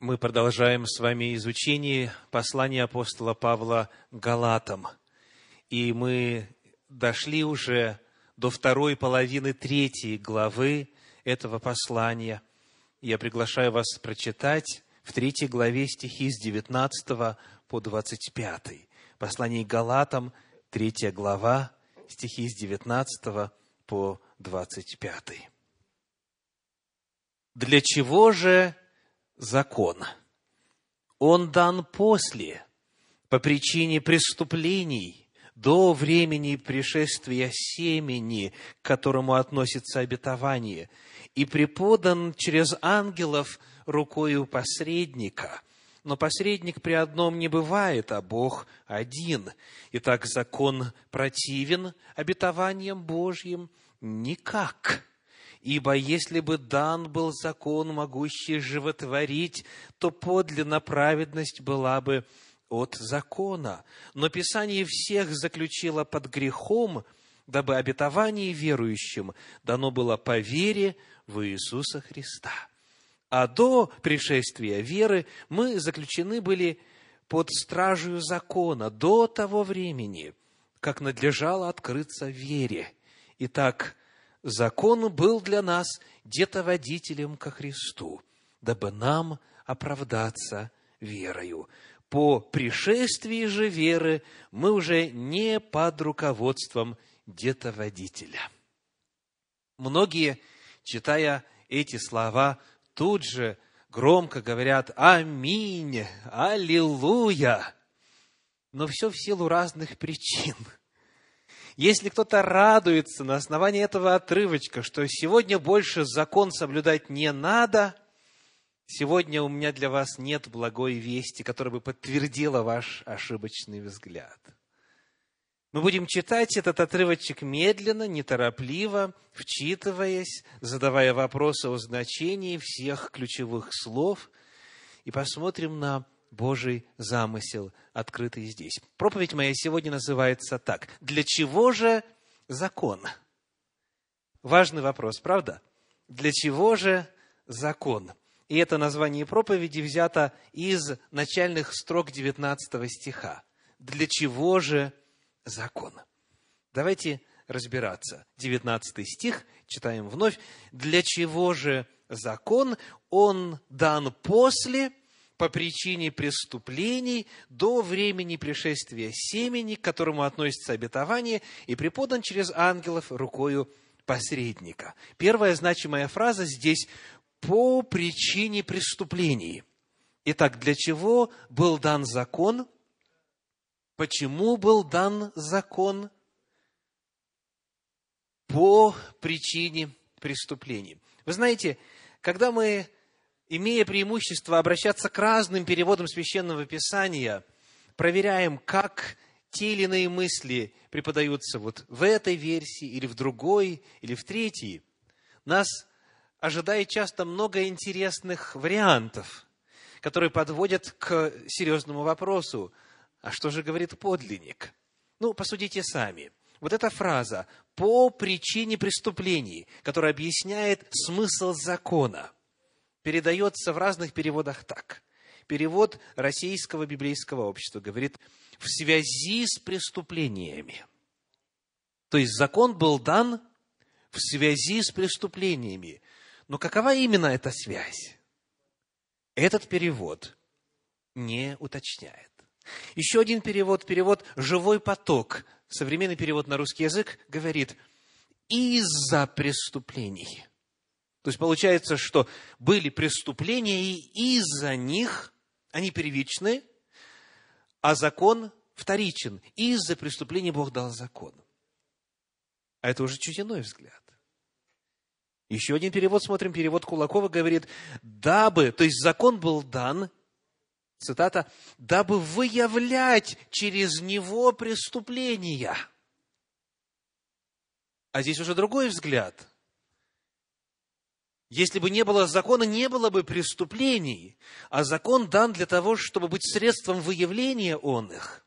Мы продолжаем с вами изучение послания апостола Павла Галатам. И мы дошли уже до второй половины третьей главы этого послания. Я приглашаю вас прочитать в третьей главе стихи с 19 по 25. Послание Галатам, третья глава, стихи с 19 по 25. Для чего же закон. Он дан после, по причине преступлений, до времени пришествия семени, к которому относится обетование, и преподан через ангелов рукою посредника. Но посредник при одном не бывает, а Бог один. Итак, закон противен обетованиям Божьим? Никак. Ибо если бы дан был закон, могущий животворить, то подлинно праведность была бы от закона. Но Писание всех заключило под грехом, дабы обетование верующим дано было по вере в Иисуса Христа. А до пришествия веры мы заключены были под стражей закона до того времени, как надлежало открыться вере. Итак, закон был для нас детоводителем ко Христу, дабы нам оправдаться верою. По пришествии же веры мы уже не под руководством детоводителя. Многие, читая эти слова, тут же громко говорят «Аминь! Аллилуйя!» Но все в силу разных причин – если кто-то радуется на основании этого отрывочка, что сегодня больше закон соблюдать не надо, сегодня у меня для вас нет благой вести, которая бы подтвердила ваш ошибочный взгляд. Мы будем читать этот отрывочек медленно, неторопливо, вчитываясь, задавая вопросы о значении всех ключевых слов, и посмотрим на Божий замысел, открытый здесь. Проповедь моя сегодня называется так. Для чего же закон? Важный вопрос, правда? Для чего же закон? И это название проповеди взято из начальных строк 19 стиха. Для чего же закон? Давайте разбираться. 19 стих, читаем вновь. Для чего же закон? Он дан после по причине преступлений до времени пришествия семени, к которому относится обетование, и преподан через ангелов рукою посредника. Первая значимая фраза здесь «по причине преступлений». Итак, для чего был дан закон? Почему был дан закон? По причине преступлений. Вы знаете, когда мы имея преимущество обращаться к разным переводам священного писания, проверяем, как те или иные мысли преподаются вот в этой версии, или в другой, или в третьей, нас ожидает часто много интересных вариантов, которые подводят к серьезному вопросу, а что же говорит подлинник? Ну, посудите сами. Вот эта фраза «по причине преступлений», которая объясняет смысл закона – передается в разных переводах так. Перевод Российского библейского общества говорит «в связи с преступлениями». То есть закон был дан в связи с преступлениями. Но какова именно эта связь? Этот перевод не уточняет. Еще один перевод, перевод «живой поток», современный перевод на русский язык, говорит «из-за преступлений». То есть получается, что были преступления, и из-за них они первичны, а закон вторичен. Из-за преступлений Бог дал закон. А это уже чуть иной взгляд. Еще один перевод, смотрим, перевод Кулакова говорит, дабы, то есть закон был дан, цитата, дабы выявлять через него преступления. А здесь уже другой взгляд. Если бы не было закона, не было бы преступлений, а закон дан для того, чтобы быть средством выявления он их.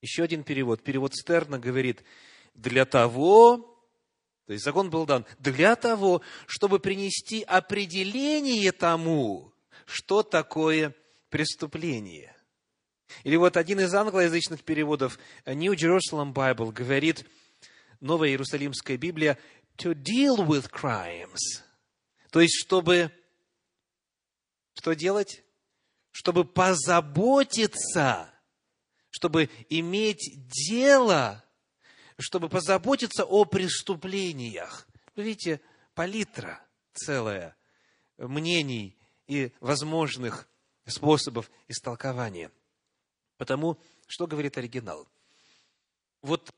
Еще один перевод, перевод Стерна говорит, для того, то есть закон был дан для того, чтобы принести определение тому, что такое преступление. Или вот один из англоязычных переводов New Jerusalem Bible говорит, Новая Иерусалимская Библия, to deal with crimes. То есть, чтобы что делать? Чтобы позаботиться, чтобы иметь дело, чтобы позаботиться о преступлениях. Вы видите, палитра целая мнений и возможных способов истолкования. Потому, что говорит оригинал? Вот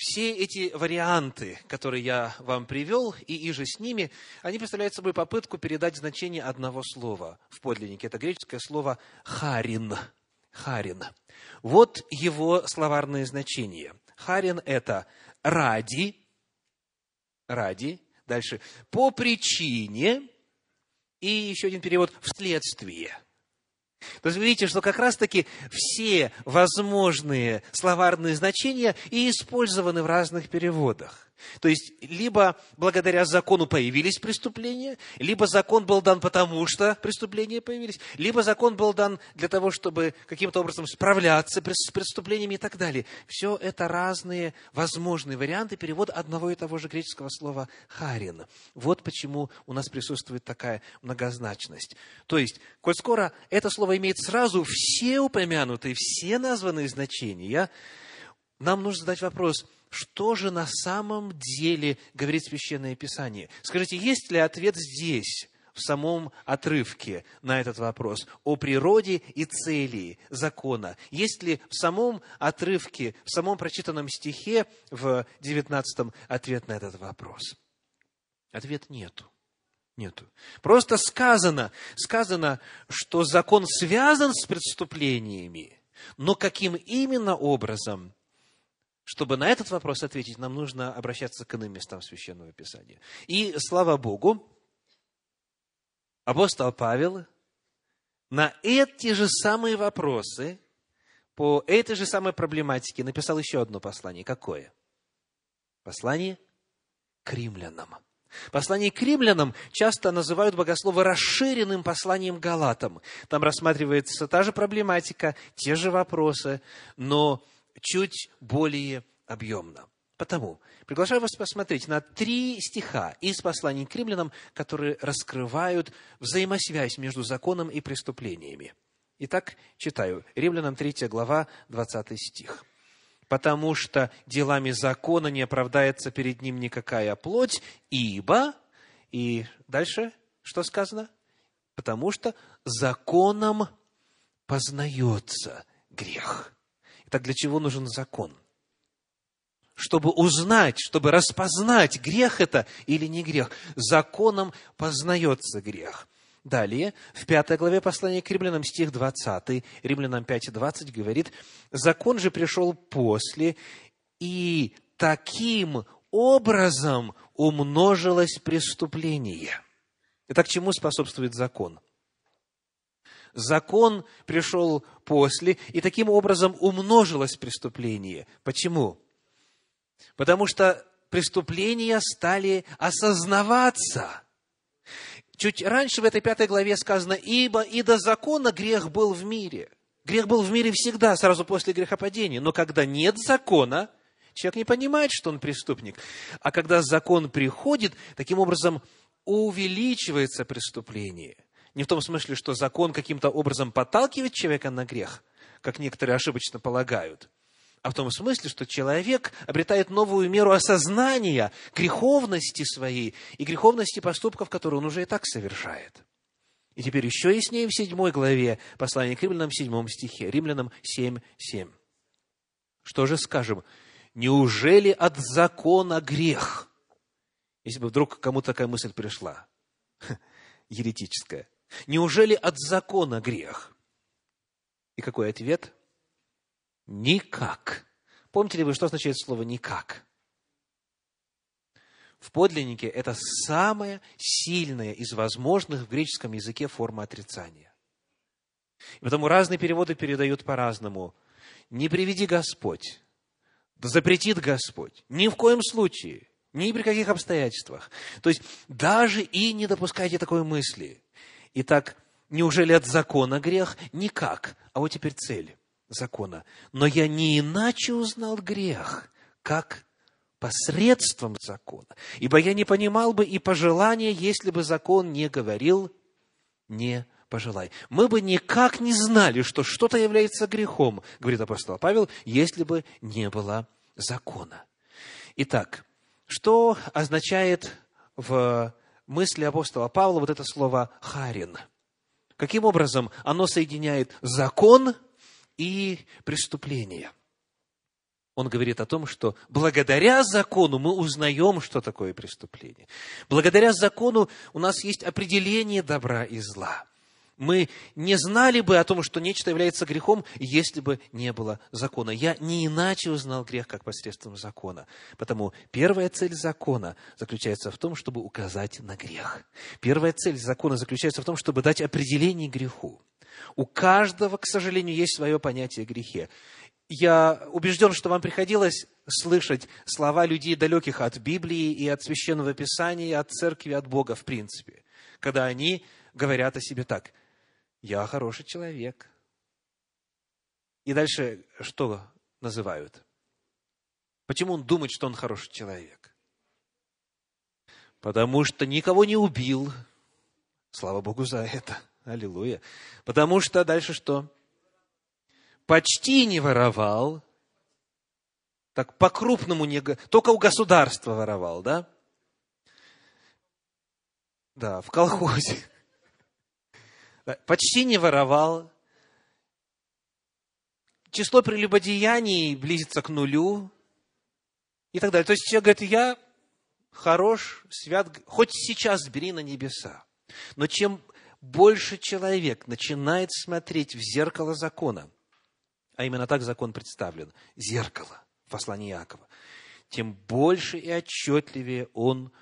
все эти варианты, которые я вам привел, и иже с ними, они представляют собой попытку передать значение одного слова в подлиннике. Это греческое слово «харин». Харин. Вот его словарное значение. Харин – это ради, ради, дальше, по причине, и еще один перевод – вследствие – то есть вы видите, что как раз-таки все возможные словарные значения и использованы в разных переводах. То есть, либо благодаря закону появились преступления, либо закон был дан потому, что преступления появились, либо закон был дан для того, чтобы каким-то образом справляться с преступлениями и так далее. Все это разные возможные варианты перевода одного и того же греческого слова «харин». Вот почему у нас присутствует такая многозначность. То есть, коль скоро это слово имеет сразу все упомянутые, все названные значения, нам нужно задать вопрос – что же на самом деле говорит Священное Писание? Скажите, есть ли ответ здесь, в самом отрывке на этот вопрос о природе и цели закона? Есть ли в самом отрывке, в самом прочитанном стихе в 19 ответ на этот вопрос? Ответ нету. Нету. Просто сказано, сказано, что закон связан с преступлениями, но каким именно образом, чтобы на этот вопрос ответить, нам нужно обращаться к иным местам Священного Писания. И, слава Богу, апостол Павел на эти же самые вопросы, по этой же самой проблематике написал еще одно послание. Какое? Послание к римлянам. Послание к римлянам часто называют богословы расширенным посланием галатам. Там рассматривается та же проблематика, те же вопросы, но чуть более объемно. Потому приглашаю вас посмотреть на три стиха из посланий к римлянам, которые раскрывают взаимосвязь между законом и преступлениями. Итак, читаю. Римлянам 3 глава, 20 стих. «Потому что делами закона не оправдается перед ним никакая плоть, ибо...» И дальше что сказано? «Потому что законом познается грех». Так для чего нужен закон? Чтобы узнать, чтобы распознать, грех это или не грех. Законом познается грех. Далее, в пятой главе послания к римлянам, стих 20, римлянам 5, 20 говорит, «Закон же пришел после, и таким образом умножилось преступление». Итак, чему способствует закон? Закон пришел после, и таким образом умножилось преступление. Почему? Потому что преступления стали осознаваться. Чуть раньше в этой пятой главе сказано, ибо и до закона грех был в мире. Грех был в мире всегда, сразу после грехопадения. Но когда нет закона, человек не понимает, что он преступник. А когда закон приходит, таким образом увеличивается преступление – не в том смысле, что закон каким-то образом подталкивает человека на грех, как некоторые ошибочно полагают, а в том смысле, что человек обретает новую меру осознания греховности своей и греховности поступков, которые он уже и так совершает. И теперь еще яснее в седьмой главе послания к римлянам, седьмом стихе, римлянам 7, 7. Что же скажем? Неужели от закона грех? Если бы вдруг кому-то такая мысль пришла, еретическая – Неужели от закона грех? И какой ответ? Никак. Помните ли вы, что означает слово «никак»? В подлиннике это самая сильная из возможных в греческом языке форма отрицания. И потому разные переводы передают по-разному. «Не приведи Господь», «Да запретит Господь», «Ни в коем случае», «Ни при каких обстоятельствах». То есть, даже и не допускайте такой мысли – Итак, Неужели от закона грех? Никак. А вот теперь цель закона. Но я не иначе узнал грех, как посредством закона. Ибо я не понимал бы и пожелания, если бы закон не говорил «не пожелай». Мы бы никак не знали, что что-то является грехом, говорит апостол Павел, если бы не было закона. Итак, что означает в мысли апостола Павла вот это слово «харин»? Каким образом оно соединяет закон и преступление? Он говорит о том, что благодаря закону мы узнаем, что такое преступление. Благодаря закону у нас есть определение добра и зла мы не знали бы о том, что нечто является грехом, если бы не было закона. Я не иначе узнал грех, как посредством закона. Потому первая цель закона заключается в том, чтобы указать на грех. Первая цель закона заключается в том, чтобы дать определение греху. У каждого, к сожалению, есть свое понятие о грехе. Я убежден, что вам приходилось слышать слова людей, далеких от Библии и от Священного Писания, и от Церкви, от Бога в принципе, когда они говорят о себе так я хороший человек. И дальше что называют? Почему он думает, что он хороший человек? Потому что никого не убил. Слава Богу за это. Аллилуйя. Потому что дальше что? Почти не воровал. Так по-крупному не... Только у государства воровал, да? Да, в колхозе почти не воровал, число прелюбодеяний близится к нулю и так далее. То есть человек говорит, я хорош, свят, хоть сейчас бери на небеса. Но чем больше человек начинает смотреть в зеркало закона, а именно так закон представлен, зеркало в послании Иакова, тем больше и отчетливее он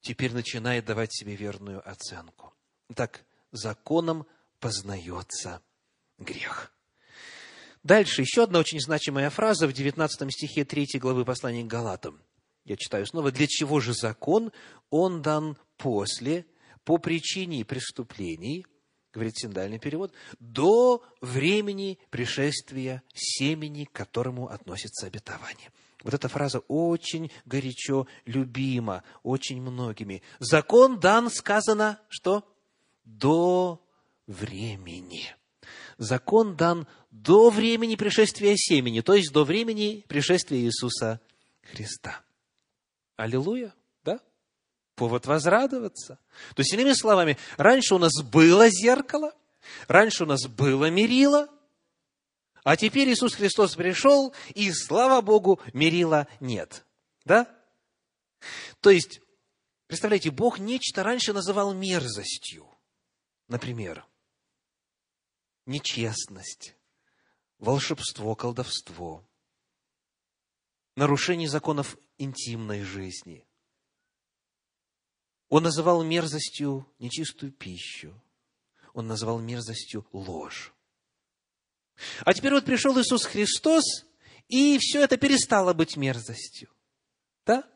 теперь начинает давать себе верную оценку. Итак, законом познается грех. Дальше еще одна очень значимая фраза в 19 стихе 3 главы послания к Галатам. Я читаю снова. «Для чего же закон? Он дан после, по причине преступлений, говорит синдальный перевод, до времени пришествия семени, к которому относится обетование». Вот эта фраза очень горячо любима очень многими. Закон дан, сказано, что? До времени. Закон дан до времени пришествия семени, то есть до времени пришествия Иисуса Христа. Аллилуйя, да? Повод возрадоваться. То есть, иными словами, раньше у нас было зеркало, раньше у нас было мерило, а теперь Иисус Христос пришел, и, слава Богу, мерила нет. Да? То есть, представляете, Бог нечто раньше называл мерзостью. Например, нечестность, волшебство, колдовство, нарушение законов интимной жизни. Он называл мерзостью нечистую пищу. Он называл мерзостью ложь. А теперь вот пришел Иисус Христос, и все это перестало быть мерзостью. Да?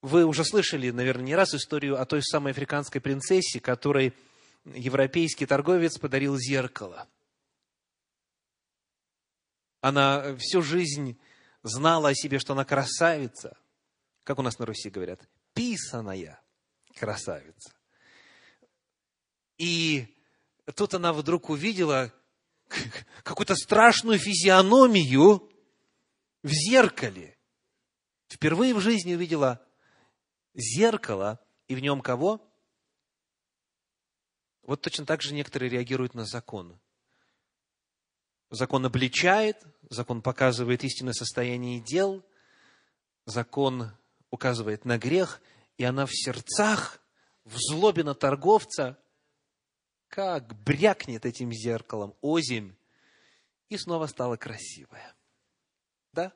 Вы уже слышали, наверное, не раз историю о той самой африканской принцессе, которой европейский торговец подарил зеркало. Она всю жизнь знала о себе, что она красавица. Как у нас на Руси говорят, писаная красавица. И тут она вдруг увидела какую-то страшную физиономию в зеркале. Впервые в жизни увидела зеркало, и в нем кого? Вот точно так же некоторые реагируют на закон. Закон обличает, закон показывает истинное состояние дел, закон указывает на грех, и она в сердцах, в злобе на торговца, как брякнет этим зеркалом озимь, и снова стала красивая. Да?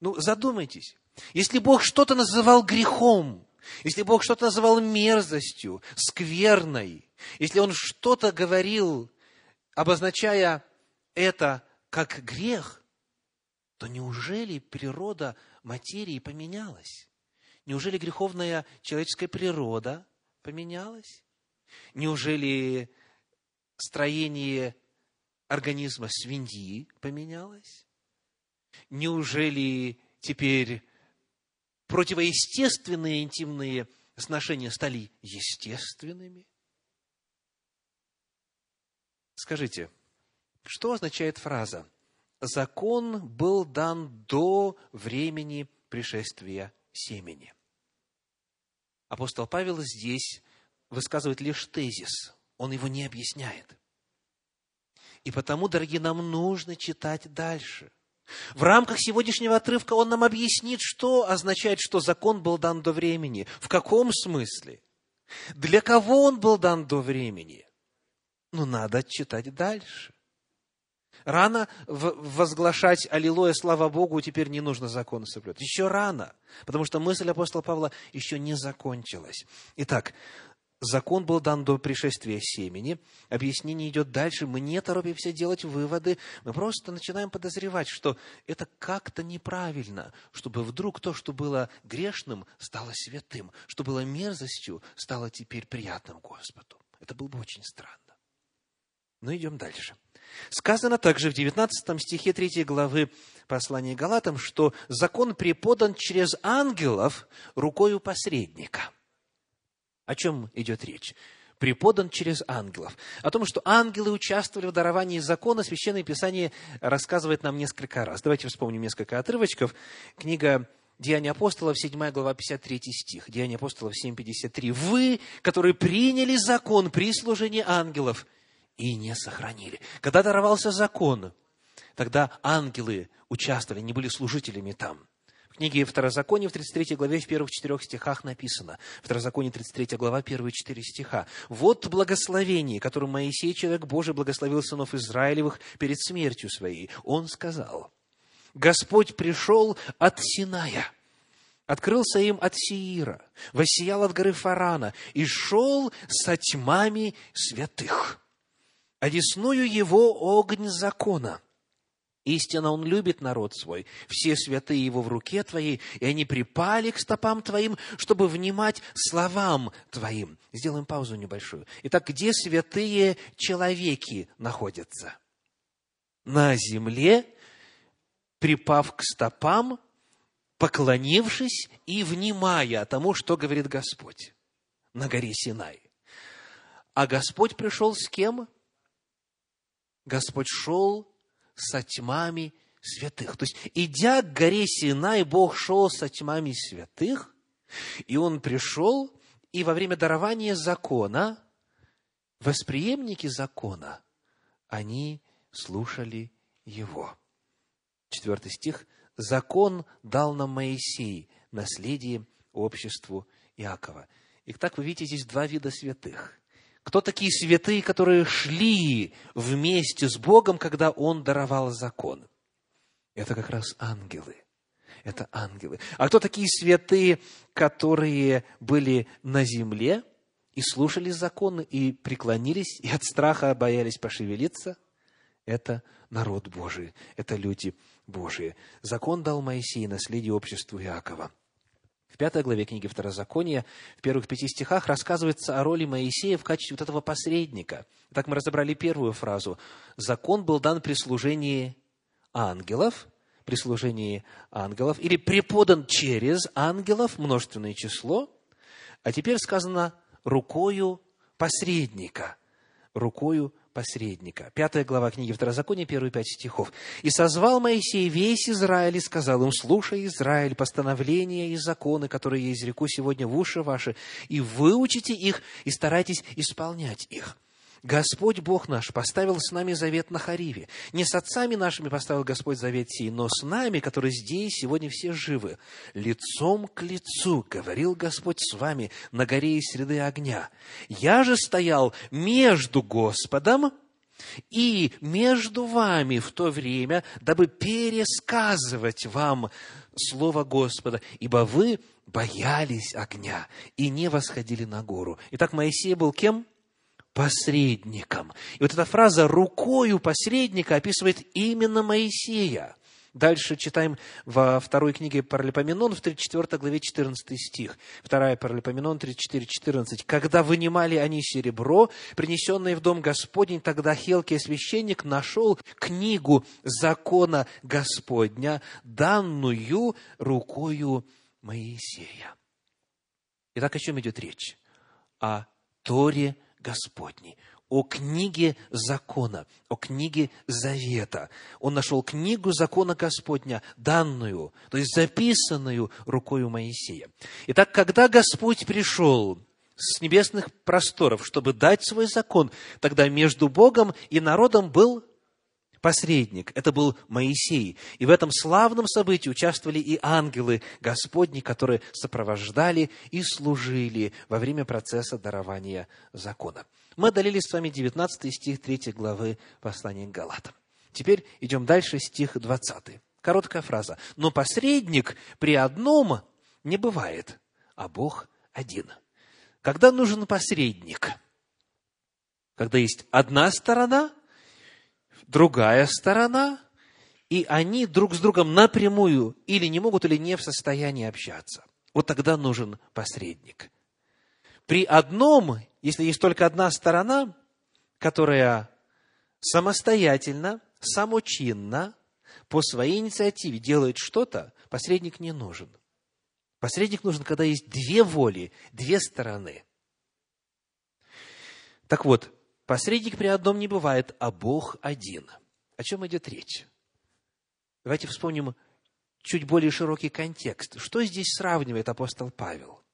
Ну, задумайтесь. Если Бог что-то называл грехом, если Бог что-то называл мерзостью, скверной, если Он что-то говорил, обозначая это как грех, то неужели природа материи поменялась? Неужели греховная человеческая природа поменялась? Неужели строение организма свиньи поменялось? Неужели теперь противоестественные интимные сношения стали естественными? Скажите, что означает фраза «закон был дан до времени пришествия семени»? Апостол Павел здесь высказывает лишь тезис, он его не объясняет. И потому, дорогие, нам нужно читать дальше. В рамках сегодняшнего отрывка он нам объяснит, что означает, что закон был дан до времени, в каком смысле, для кого он был дан до времени. Но надо читать дальше. Рано возглашать «Аллилуйя, слава Богу, теперь не нужно закон соблюдать». Еще рано, потому что мысль апостола Павла еще не закончилась. Итак, закон был дан до пришествия семени. Объяснение идет дальше. Мы не торопимся делать выводы. Мы просто начинаем подозревать, что это как-то неправильно, чтобы вдруг то, что было грешным, стало святым, что было мерзостью, стало теперь приятным Господу. Это было бы очень странно. Но идем дальше. Сказано также в 19 стихе 3 главы послания Галатам, что закон преподан через ангелов рукою посредника – о чем идет речь? преподан через ангелов. О том, что ангелы участвовали в даровании закона, Священное Писание рассказывает нам несколько раз. Давайте вспомним несколько отрывочков. Книга Деяния апостолов, 7 глава, 53 стих. Деяния апостолов 7, 53. «Вы, которые приняли закон при служении ангелов и не сохранили». Когда даровался закон, тогда ангелы участвовали, не были служителями там книге Второзакония в 33 главе в первых четырех стихах написано. Второзаконие 33 глава, первые четыре стиха. «Вот благословение, которым Моисей, человек Божий, благословил сынов Израилевых перед смертью своей. Он сказал, Господь пришел от Синая, открылся им от Сиира, воссиял от горы Фарана и шел со тьмами святых. Одесную его огонь закона – Истинно Он любит народ свой. Все святые Его в руке Твоей, и они припали к стопам Твоим, чтобы внимать словам Твоим. Сделаем паузу небольшую. Итак, где святые человеки находятся? На земле, припав к стопам, поклонившись и внимая тому, что говорит Господь на горе Синай. А Господь пришел с кем? Господь шел со тьмами святых. То есть, идя к горе Синай, Бог шел со тьмами святых, и Он пришел, и во время дарования закона, восприемники закона, они слушали Его. Четвертый стих. «Закон дал нам Моисей, наследие обществу Иакова». И так вы видите здесь два вида святых. Кто такие святые, которые шли вместе с Богом, когда Он даровал закон? Это как раз ангелы. Это ангелы. А кто такие святые, которые были на земле и слушали законы, и преклонились, и от страха боялись пошевелиться? Это народ Божий, это люди Божии. Закон дал Моисей, наследие обществу Иакова. В пятой главе книги Второзакония, в первых пяти стихах рассказывается о роли Моисея в качестве вот этого посредника. Так мы разобрали первую фразу. Закон был дан при служении ангелов, при служении ангелов, или преподан через ангелов, множественное число. А теперь сказано рукою посредника, рукою посредника. Пятая глава книги Второзакония, первые пять стихов. «И созвал Моисей весь Израиль и сказал им, слушай, Израиль, постановления и законы, которые я изреку сегодня в уши ваши, и выучите их, и старайтесь исполнять их». Господь Бог наш поставил с нами завет на Хариве. Не с отцами нашими поставил Господь завет сей, но с нами, которые здесь сегодня все живы. Лицом к лицу говорил Господь с вами на горе из среды огня. Я же стоял между Господом и между вами в то время, дабы пересказывать вам Слово Господа, ибо вы боялись огня и не восходили на гору. Итак, Моисей был кем? Посредником. И вот эта фраза «рукою посредника» описывает именно Моисея. Дальше читаем во второй книге Паралипоменон, в 34 главе 14 стих. Вторая Паралипоменон 34, 14. «Когда вынимали они серебро, принесенное в дом Господень, тогда Хелкий священник нашел книгу закона Господня, данную рукою Моисея». Итак, о чем идет речь? О Торе Господней, о книге закона, о книге завета. Он нашел книгу закона Господня, данную, то есть записанную рукою Моисея. Итак, когда Господь пришел с небесных просторов, чтобы дать свой закон, тогда между Богом и народом был посредник. Это был Моисей. И в этом славном событии участвовали и ангелы Господни, которые сопровождали и служили во время процесса дарования закона. Мы одолели с вами 19 стих 3 главы послания к Галатам. Теперь идем дальше, стих 20. Короткая фраза. «Но посредник при одном не бывает, а Бог один». Когда нужен посредник? Когда есть одна сторона другая сторона, и они друг с другом напрямую или не могут, или не в состоянии общаться. Вот тогда нужен посредник. При одном, если есть только одна сторона, которая самостоятельно, самочинно, по своей инициативе делает что-то, посредник не нужен. Посредник нужен, когда есть две воли, две стороны. Так вот, Посредник при одном не бывает, а Бог один. О чем идет речь? Давайте вспомним чуть более широкий контекст. Что здесь сравнивает апостол Павел?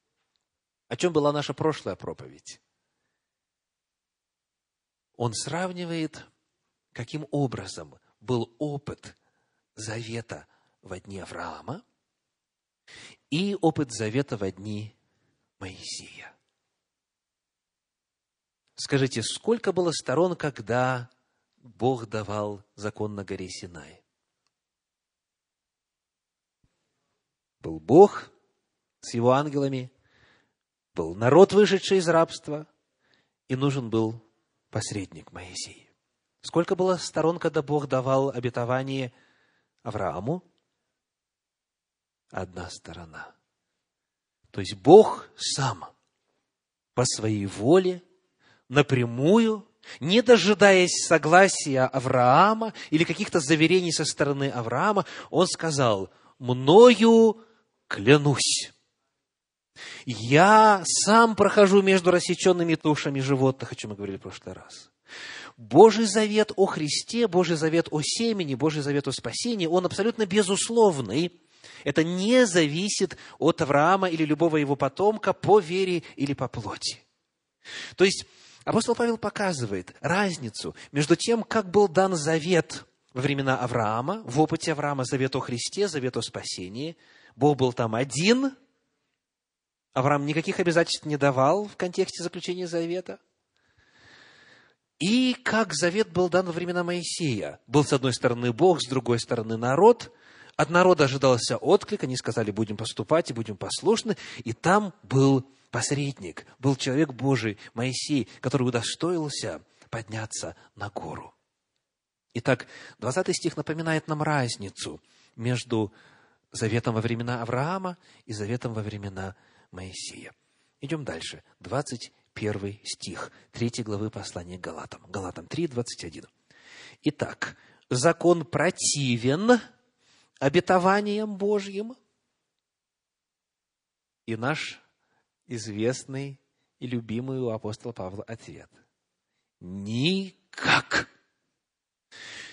О чем была наша прошлая проповедь? Он сравнивает, каким образом был опыт завета в дни Авраама и опыт завета в дни Моисея. Скажите, сколько было сторон, когда Бог давал закон на горе Синай? Был Бог с его ангелами, был народ, вышедший из рабства, и нужен был посредник Моисей. Сколько было сторон, когда Бог давал обетование Аврааму? Одна сторона. То есть Бог сам по своей воле напрямую, не дожидаясь согласия Авраама или каких-то заверений со стороны Авраама, он сказал, «Мною клянусь». Я сам прохожу между рассеченными тушами животных, о чем мы говорили в прошлый раз. Божий завет о Христе, Божий завет о семени, Божий завет о спасении, он абсолютно безусловный. Это не зависит от Авраама или любого его потомка по вере или по плоти. То есть, Апостол Павел показывает разницу между тем, как был дан завет во времена Авраама, в опыте Авраама завет о Христе, завет о спасении. Бог был там один. Авраам никаких обязательств не давал в контексте заключения завета. И как завет был дан во времена Моисея. Был с одной стороны Бог, с другой стороны народ. От народа ожидался отклик, они сказали, будем поступать и будем послушны. И там был посредник, был человек Божий, Моисей, который удостоился подняться на гору. Итак, 20 стих напоминает нам разницу между заветом во времена Авраама и заветом во времена Моисея. Идем дальше. 21 стих 3 главы послания Галатам. Галатам 3, 21. Итак, закон противен обетованиям Божьим, и наш известный и любимый у апостола Павла ответ. Никак.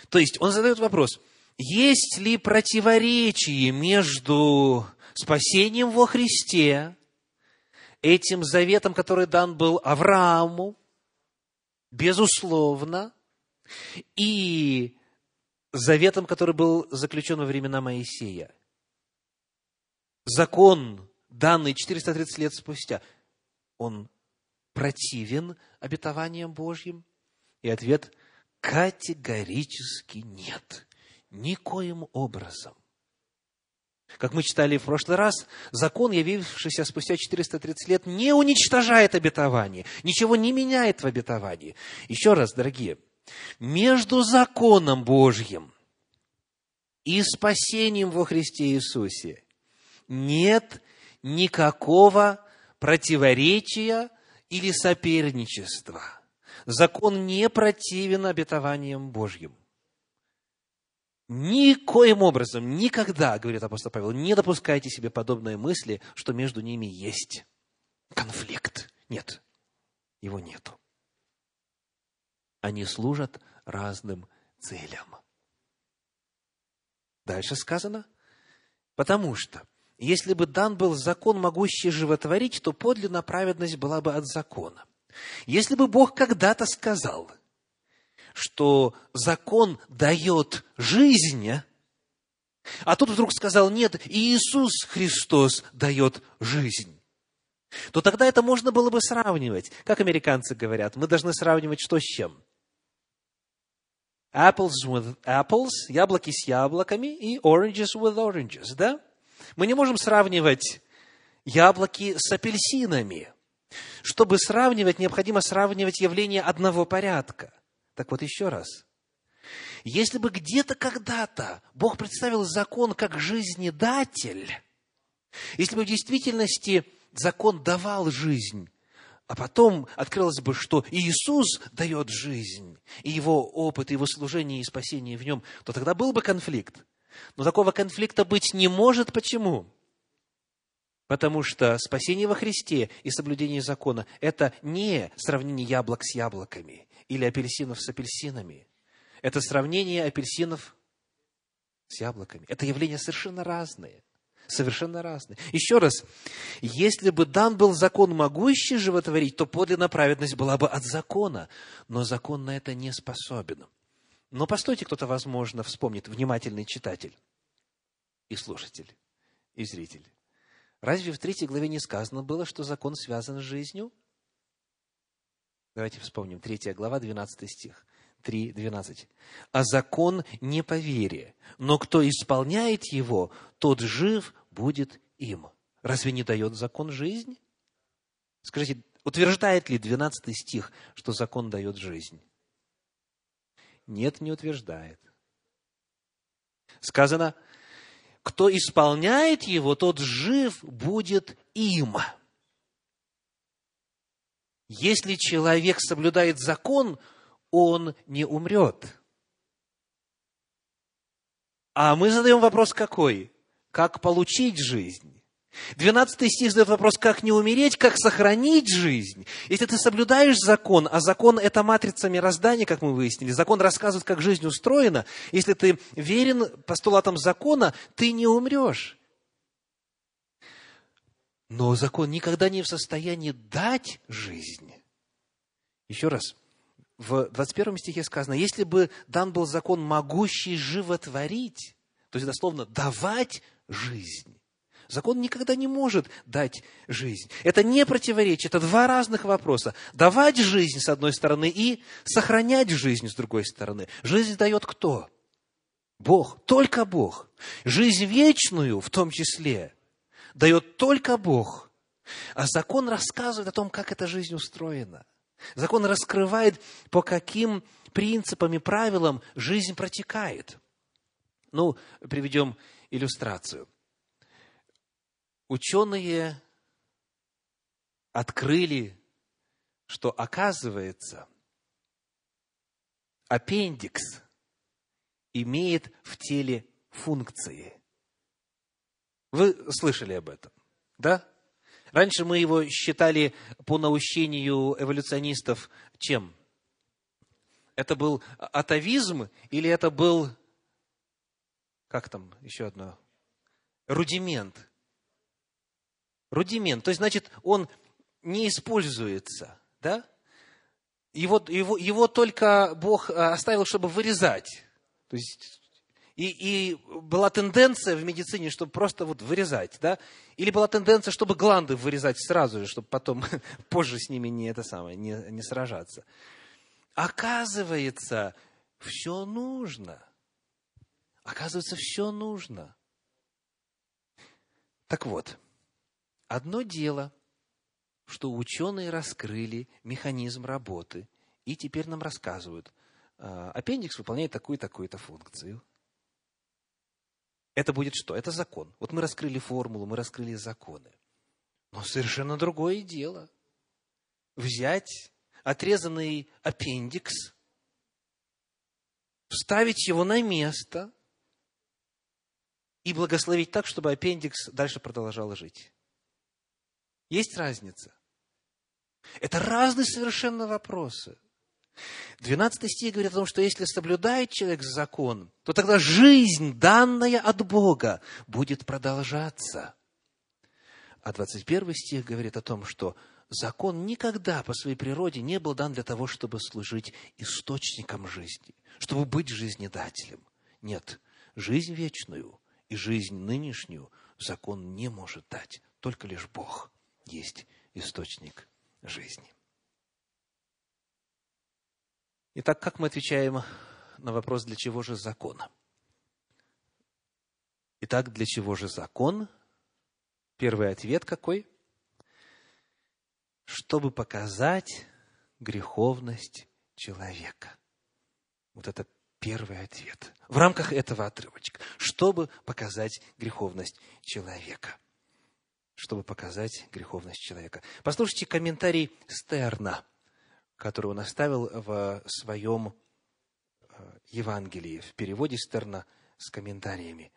То есть он задает вопрос, есть ли противоречие между спасением во Христе, этим заветом, который дан был Аврааму, безусловно, и заветом, который был заключен во времена Моисея. Закон данный 430 лет спустя, он противен обетованиям Божьим? И ответ – категорически нет. Никоим образом. Как мы читали в прошлый раз, закон, явившийся спустя 430 лет, не уничтожает обетование, ничего не меняет в обетовании. Еще раз, дорогие, между законом Божьим и спасением во Христе Иисусе нет никакого противоречия или соперничества. Закон не противен обетованиям Божьим. Никоим образом, никогда, говорит апостол Павел, не допускайте себе подобные мысли, что между ними есть конфликт. Нет, его нету. Они служат разным целям. Дальше сказано, потому что если бы дан был закон, могущий животворить, то подлинная праведность была бы от закона. Если бы Бог когда-то сказал, что закон дает жизнь, а тут вдруг сказал, нет, Иисус Христос дает жизнь, то тогда это можно было бы сравнивать. Как американцы говорят, мы должны сравнивать что с чем? Apples with apples, яблоки с яблоками и oranges with oranges, да? Мы не можем сравнивать яблоки с апельсинами. Чтобы сравнивать, необходимо сравнивать явления одного порядка. Так вот еще раз. Если бы где-то когда-то Бог представил закон как жизнедатель, если бы в действительности закон давал жизнь, а потом открылось бы, что Иисус дает жизнь, и его опыт, и его служение и спасение в нем, то тогда был бы конфликт. Но такого конфликта быть не может. Почему? Потому что спасение во Христе и соблюдение закона – это не сравнение яблок с яблоками или апельсинов с апельсинами. Это сравнение апельсинов с яблоками. Это явления совершенно разные. Совершенно разные. Еще раз, если бы дан был закон, могущий животворить, то подлинная праведность была бы от закона. Но закон на это не способен. Но постойте, кто-то, возможно, вспомнит, внимательный читатель и слушатель, и зритель. Разве в третьей главе не сказано было, что закон связан с жизнью? Давайте вспомним. Третья глава, 12 стих. 3, 12. «А закон не по вере, но кто исполняет его, тот жив будет им». Разве не дает закон жизнь? Скажите, утверждает ли 12 стих, что закон дает жизнь? Нет, не утверждает. Сказано, кто исполняет его, тот жив будет им. Если человек соблюдает закон, он не умрет. А мы задаем вопрос какой? Как получить жизнь? Двенадцатый стих задает вопрос, как не умереть, как сохранить жизнь. Если ты соблюдаешь закон, а закон – это матрица мироздания, как мы выяснили, закон рассказывает, как жизнь устроена, если ты верен постулатам закона, ты не умрешь. Но закон никогда не в состоянии дать жизнь. Еще раз, в 21 стихе сказано, если бы дан был закон, могущий животворить, то есть дословно давать жизнь, Закон никогда не может дать жизнь. Это не противоречие, это два разных вопроса. Давать жизнь с одной стороны и сохранять жизнь с другой стороны. Жизнь дает кто? Бог, только Бог. Жизнь вечную в том числе дает только Бог. А закон рассказывает о том, как эта жизнь устроена. Закон раскрывает, по каким принципам и правилам жизнь протекает. Ну, приведем иллюстрацию ученые открыли, что оказывается, аппендикс имеет в теле функции. Вы слышали об этом, да? Раньше мы его считали по наущению эволюционистов чем? Это был атовизм или это был, как там еще одно, рудимент – рудимент. То есть, значит, он не используется, да? Его, его, его только Бог э, оставил, чтобы вырезать. То есть, и, и была тенденция в медицине, чтобы просто вот вырезать, да? Или была тенденция, чтобы гланды вырезать сразу же, чтобы потом позже с ними не это самое, не, не сражаться. Оказывается, все нужно. Оказывается, все нужно. Так вот, Одно дело, что ученые раскрыли механизм работы, и теперь нам рассказывают, а, аппендикс выполняет такую-такую-то функцию. это будет что? Это закон. Вот мы раскрыли формулу, мы раскрыли законы. Но совершенно другое дело. Взять отрезанный аппендикс, вставить его на место и благословить так, чтобы аппендикс дальше продолжал жить. Есть разница? Это разные совершенно вопросы. 12 стих говорит о том, что если соблюдает человек закон, то тогда жизнь, данная от Бога, будет продолжаться. А 21 стих говорит о том, что закон никогда по своей природе не был дан для того, чтобы служить источником жизни, чтобы быть жизнедателем. Нет, жизнь вечную и жизнь нынешнюю закон не может дать. Только лишь Бог есть источник жизни. Итак, как мы отвечаем на вопрос, для чего же закон? Итак, для чего же закон? Первый ответ какой? Чтобы показать греховность человека. Вот это первый ответ. В рамках этого отрывочка. Чтобы показать греховность человека. Чтобы показать греховность человека. Послушайте комментарий Стерна – который он оставил в своем э, Евангелии, в переводе Стерна с комментариями.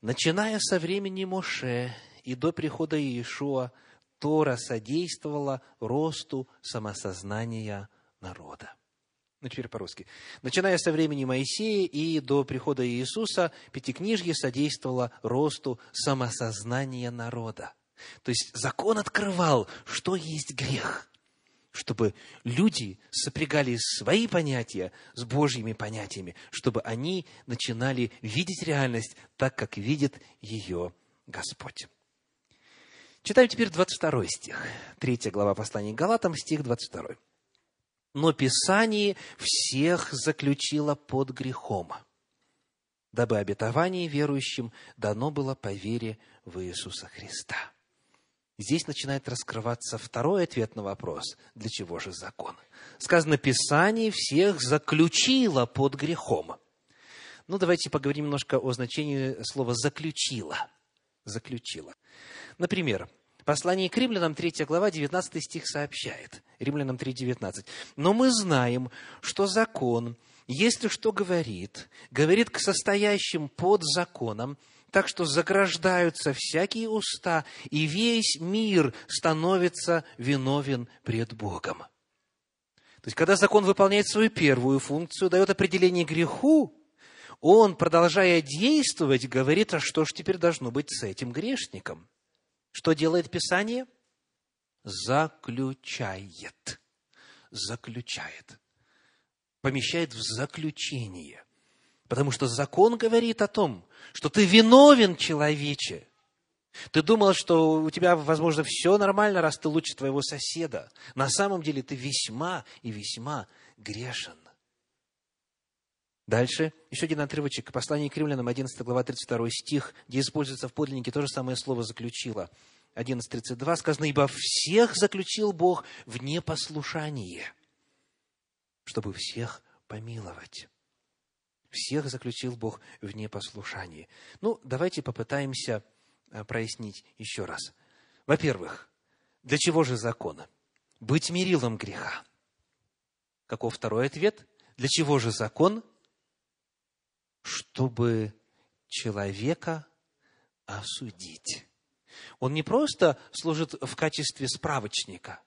Начиная со времени Моше и до прихода Иешуа, Тора содействовала росту самосознания народа. Ну, теперь по-русски. Начиная со времени Моисея и до прихода Иисуса, Пятикнижье содействовало росту самосознания народа. То есть закон открывал, что есть грех чтобы люди сопрягали свои понятия с Божьими понятиями, чтобы они начинали видеть реальность так, как видит ее Господь. Читаю теперь 22 стих, 3 глава послания к Галатам, стих 22. «Но Писание всех заключило под грехом, дабы обетование верующим дано было по вере в Иисуса Христа». Здесь начинает раскрываться второй ответ на вопрос, для чего же закон. Сказано, Писание всех заключило под грехом. Ну, давайте поговорим немножко о значении слова «заключило». Заключило. Например, Послание к римлянам, 3 глава, 19 стих сообщает. Римлянам 3, 19. «Но мы знаем, что закон, если что говорит, говорит к состоящим под законом, так что заграждаются всякие уста, и весь мир становится виновен пред Богом. То есть, когда закон выполняет свою первую функцию, дает определение греху, он, продолжая действовать, говорит, а что же теперь должно быть с этим грешником? Что делает Писание? Заключает. Заключает. Помещает в заключение. Потому что закон говорит о том, что ты виновен, человече. Ты думал, что у тебя, возможно, все нормально, раз ты лучше твоего соседа. На самом деле ты весьма и весьма грешен. Дальше, еще один отрывочек, послание к римлянам, 11 глава, 32 стих, где используется в подлиннике то же самое слово «заключило». 11.32 сказано, «Ибо всех заключил Бог в непослушание, чтобы всех помиловать». Всех заключил Бог в непослушании. Ну, давайте попытаемся э, прояснить еще раз. Во-первых, для чего же закон? Быть мерилом греха. Каков второй ответ? Для чего же закон? Чтобы человека осудить. Он не просто служит в качестве справочника,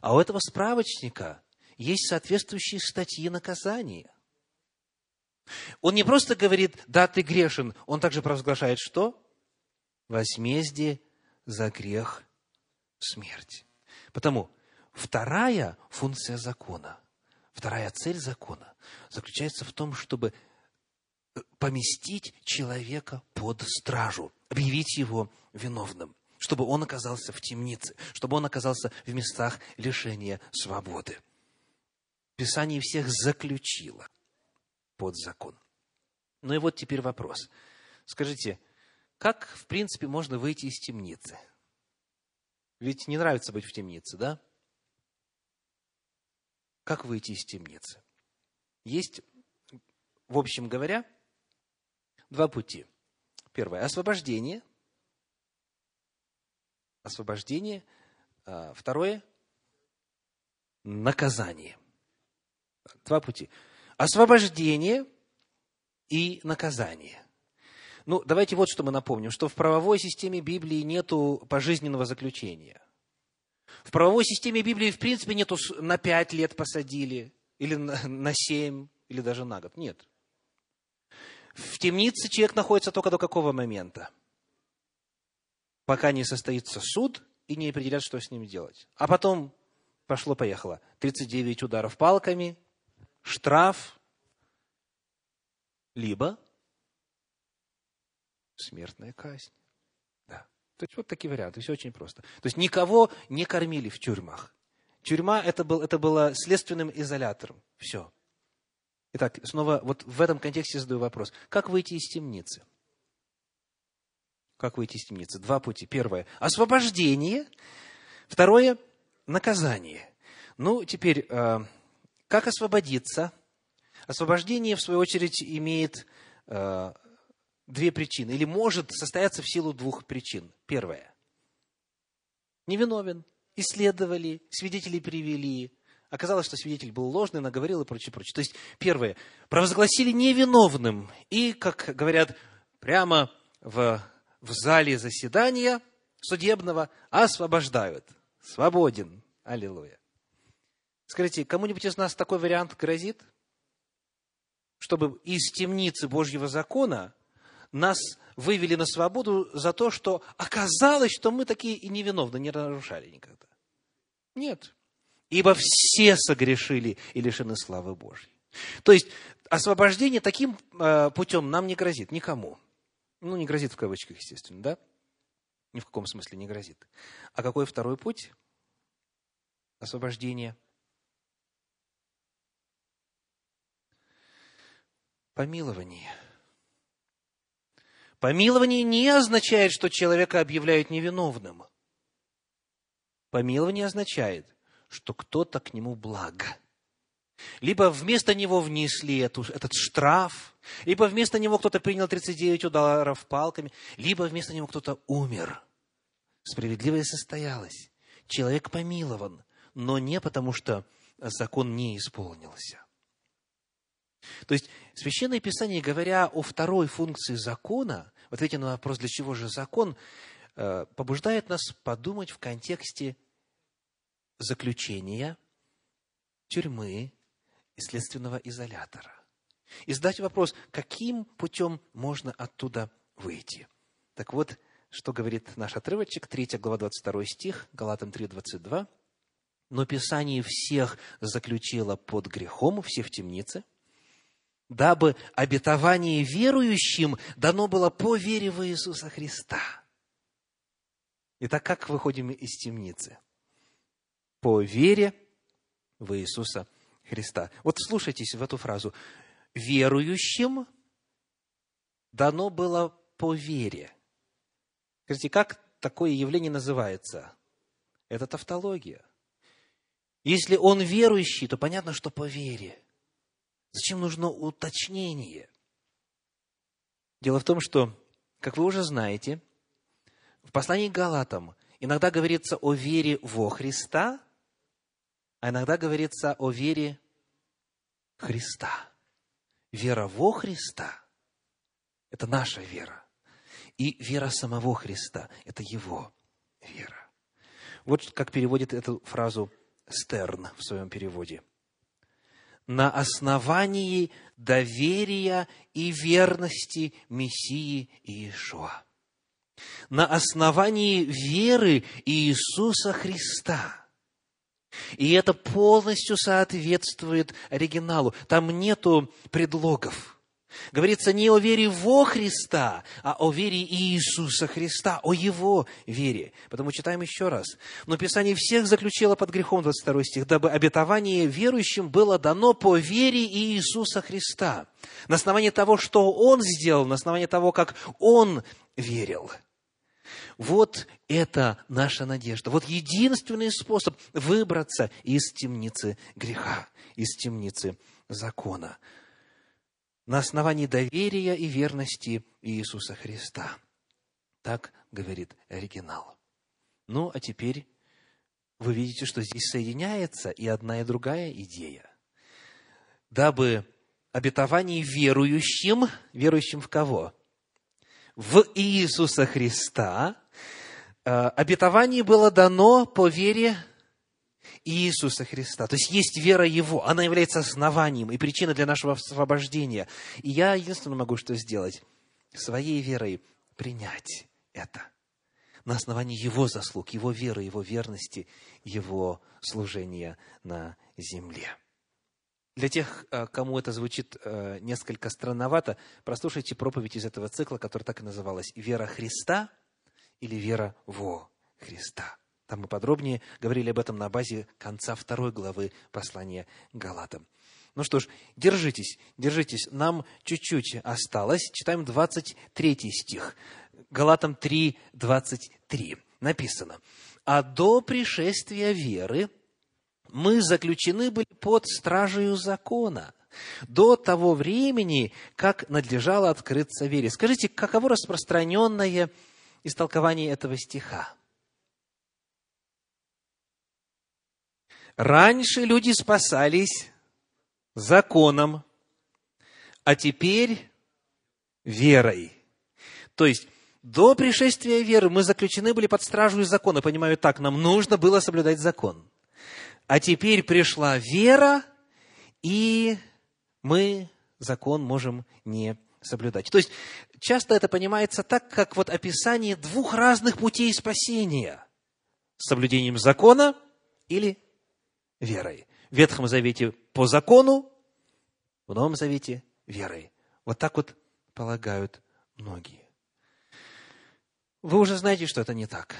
а у этого справочника есть соответствующие статьи наказания – он не просто говорит, да, ты грешен, он также провозглашает что? Возмездие за грех – смерть. Потому вторая функция закона, вторая цель закона заключается в том, чтобы поместить человека под стражу, объявить его виновным, чтобы он оказался в темнице, чтобы он оказался в местах лишения свободы. Писание всех заключило – под закон. Ну и вот теперь вопрос. Скажите, как, в принципе, можно выйти из темницы? Ведь не нравится быть в темнице, да? Как выйти из темницы? Есть, в общем говоря, два пути. Первое – освобождение. Освобождение. А, второе – наказание. Два пути. Освобождение и наказание. Ну, давайте вот что мы напомним, что в правовой системе Библии нету пожизненного заключения. В правовой системе Библии, в принципе, нету на пять лет посадили, или на семь, или даже на год. Нет. В темнице человек находится только до какого момента? Пока не состоится суд и не определят, что с ним делать. А потом пошло-поехало. 39 ударов палками, штраф, либо смертная казнь. Да. То есть вот такие варианты, все очень просто. То есть никого не кормили в тюрьмах. Тюрьма это, был, это было следственным изолятором. Все. Итак, снова вот в этом контексте задаю вопрос. Как выйти из темницы? Как выйти из темницы? Два пути. Первое – освобождение. Второе – наказание. Ну, теперь, э, как освободиться? Освобождение, в свою очередь, имеет э, две причины, или может состояться в силу двух причин. Первое. Невиновен. Исследовали, свидетелей привели, Оказалось, что свидетель был ложный, наговорил и прочее, прочее. То есть, первое, провозгласили невиновным. И, как говорят, прямо в, в зале заседания судебного освобождают. Свободен. Аллилуйя. Скажите, кому-нибудь из нас такой вариант грозит? Чтобы из темницы Божьего закона нас вывели на свободу за то, что оказалось, что мы такие и невиновны, не нарушали никогда. Нет ибо все согрешили и лишены славы Божьей. То есть, освобождение таким э, путем нам не грозит, никому. Ну, не грозит в кавычках, естественно, да? Ни в каком смысле не грозит. А какой второй путь освобождения? Помилование. Помилование не означает, что человека объявляют невиновным. Помилование означает, что кто-то к нему благ. Либо вместо него внесли эту, этот штраф, либо вместо него кто-то принял 39 ударов палками, либо вместо него кто-то умер. Справедливое состоялось. Человек помилован, но не потому, что закон не исполнился. То есть, Священное Писание, говоря о второй функции закона, в ответе на вопрос, для чего же закон, э, побуждает нас подумать в контексте заключения, тюрьмы и следственного изолятора. И задать вопрос, каким путем можно оттуда выйти. Так вот, что говорит наш отрывочек, 3 глава 22 стих, Галатам 3, 22. «Но Писание всех заключило под грехом, все в темнице, дабы обетование верующим дано было по вере в Иисуса Христа». Итак, как выходим из темницы? По вере в Иисуса Христа. Вот слушайтесь в эту фразу. Верующим дано было по вере. Скажите, как такое явление называется? Это тавтология. Если он верующий, то понятно, что по вере. Зачем нужно уточнение? Дело в том, что, как вы уже знаете, в послании к Галатам иногда говорится о вере во Христа – а иногда говорится о вере Христа. Вера во Христа – это наша вера. И вера самого Христа – это Его вера. Вот как переводит эту фразу Стерн в своем переводе. На основании доверия и верности Мессии Иешуа. На основании веры Иисуса Христа – и это полностью соответствует оригиналу. Там нету предлогов. Говорится не о вере во Христа, а о вере Иисуса Христа, о Его вере. Потому читаем еще раз. Но Писание всех заключило под грехом, 22 стих, дабы обетование верующим было дано по вере Иисуса Христа. На основании того, что Он сделал, на основании того, как Он верил – вот это наша надежда. Вот единственный способ выбраться из темницы греха, из темницы закона. на основании доверия и верности Иисуса Христа. Так говорит оригинал. Ну, а теперь вы видите, что здесь соединяется и одна, и другая идея. Дабы обетование верующим, верующим в кого? В Иисуса Христа, э, обетование было дано по вере Иисуса Христа. То есть есть вера Его, она является основанием и причиной для нашего освобождения. И я единственное могу что сделать? Своей верой принять это на основании Его заслуг, Его веры, Его верности, Его служения на земле. Для тех, э, кому это звучит э, несколько странновато, прослушайте проповедь из этого цикла, которая так и называлась «Вера Христа» или «Вера во Христа». Там мы подробнее говорили об этом на базе конца второй главы послания Галатам. Ну что ж, держитесь, держитесь. Нам чуть-чуть осталось. Читаем 23 стих. Галатам 3, 23. Написано. «А до пришествия веры мы заключены были под стражей закона, до того времени, как надлежало открыться вере». Скажите, каково распространенное истолкование этого стиха? Раньше люди спасались законом, а теперь верой. То есть, до пришествия веры мы заключены были под стражу закона. Понимаю так, нам нужно было соблюдать закон. А теперь пришла вера, и мы закон можем не соблюдать. То есть, часто это понимается так, как вот описание двух разных путей спасения. С соблюдением закона или верой. В Ветхом Завете по закону, в Новом Завете верой. Вот так вот полагают многие. Вы уже знаете, что это не так.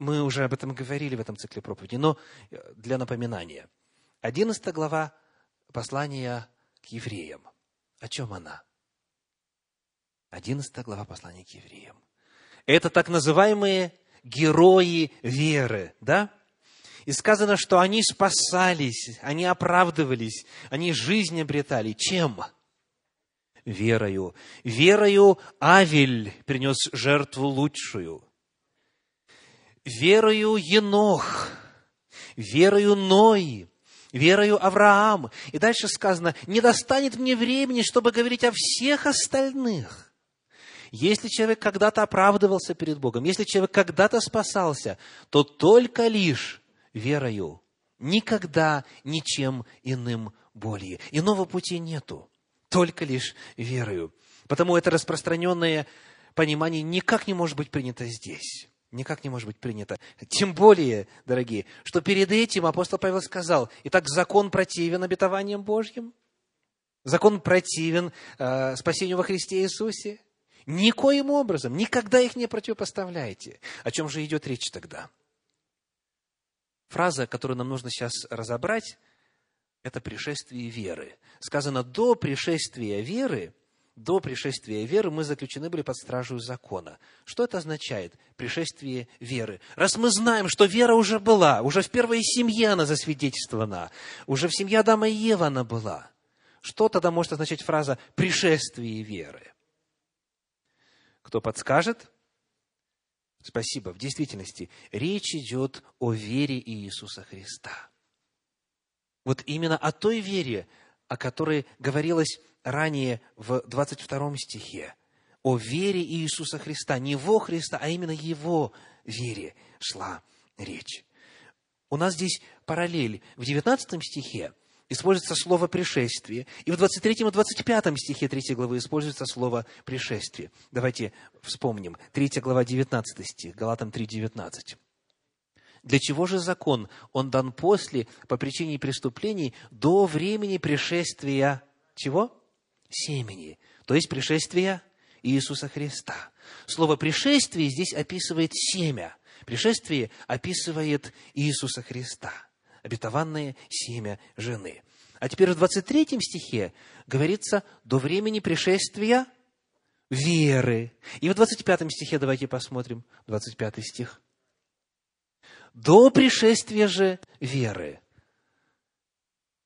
Мы уже об этом говорили в этом цикле проповеди, но э, для напоминания. 11 глава послания к евреям. О чем она? 11 глава послания к евреям. Это так называемые герои веры, да? И сказано, что они спасались, они оправдывались, они жизнь обретали. Чем? верою. Верою Авель принес жертву лучшую. Верою Енох, верою Ной, верою Авраам. И дальше сказано, не достанет мне времени, чтобы говорить о всех остальных. Если человек когда-то оправдывался перед Богом, если человек когда-то спасался, то только лишь верою, никогда ничем иным более. Иного пути нету только лишь верою. Потому это распространенное понимание никак не может быть принято здесь. Никак не может быть принято. Тем более, дорогие, что перед этим апостол Павел сказал, итак, закон противен обетованиям Божьим, закон противен э, спасению во Христе Иисусе. Никоим образом, никогда их не противопоставляйте. О чем же идет речь тогда? Фраза, которую нам нужно сейчас разобрать, это пришествие веры. Сказано, до пришествия веры, до пришествия веры мы заключены были под стражу закона. Что это означает, пришествие веры? Раз мы знаем, что вера уже была, уже в первой семье она засвидетельствована, уже в семье Адама и Ева она была, что тогда может означать фраза «пришествие веры»? Кто подскажет? Спасибо. В действительности речь идет о вере Иисуса Христа – вот именно о той вере, о которой говорилось ранее в 22 стихе. О вере Иисуса Христа. Не во Христа, а именно Его вере шла речь. У нас здесь параллель. В 19 стихе используется слово «пришествие», и в 23 и 25 стихе 3 главы используется слово «пришествие». Давайте вспомним. 3 глава, 19 стих, Галатам 3, 19. Для чего же закон? Он дан после, по причине преступлений, до времени пришествия чего? Семени, то есть пришествия Иисуса Христа. Слово «пришествие» здесь описывает семя. Пришествие описывает Иисуса Христа, обетованное семя жены. А теперь в 23 стихе говорится «до времени пришествия веры». И в 25 стихе давайте посмотрим, 25 стих – до пришествия же веры.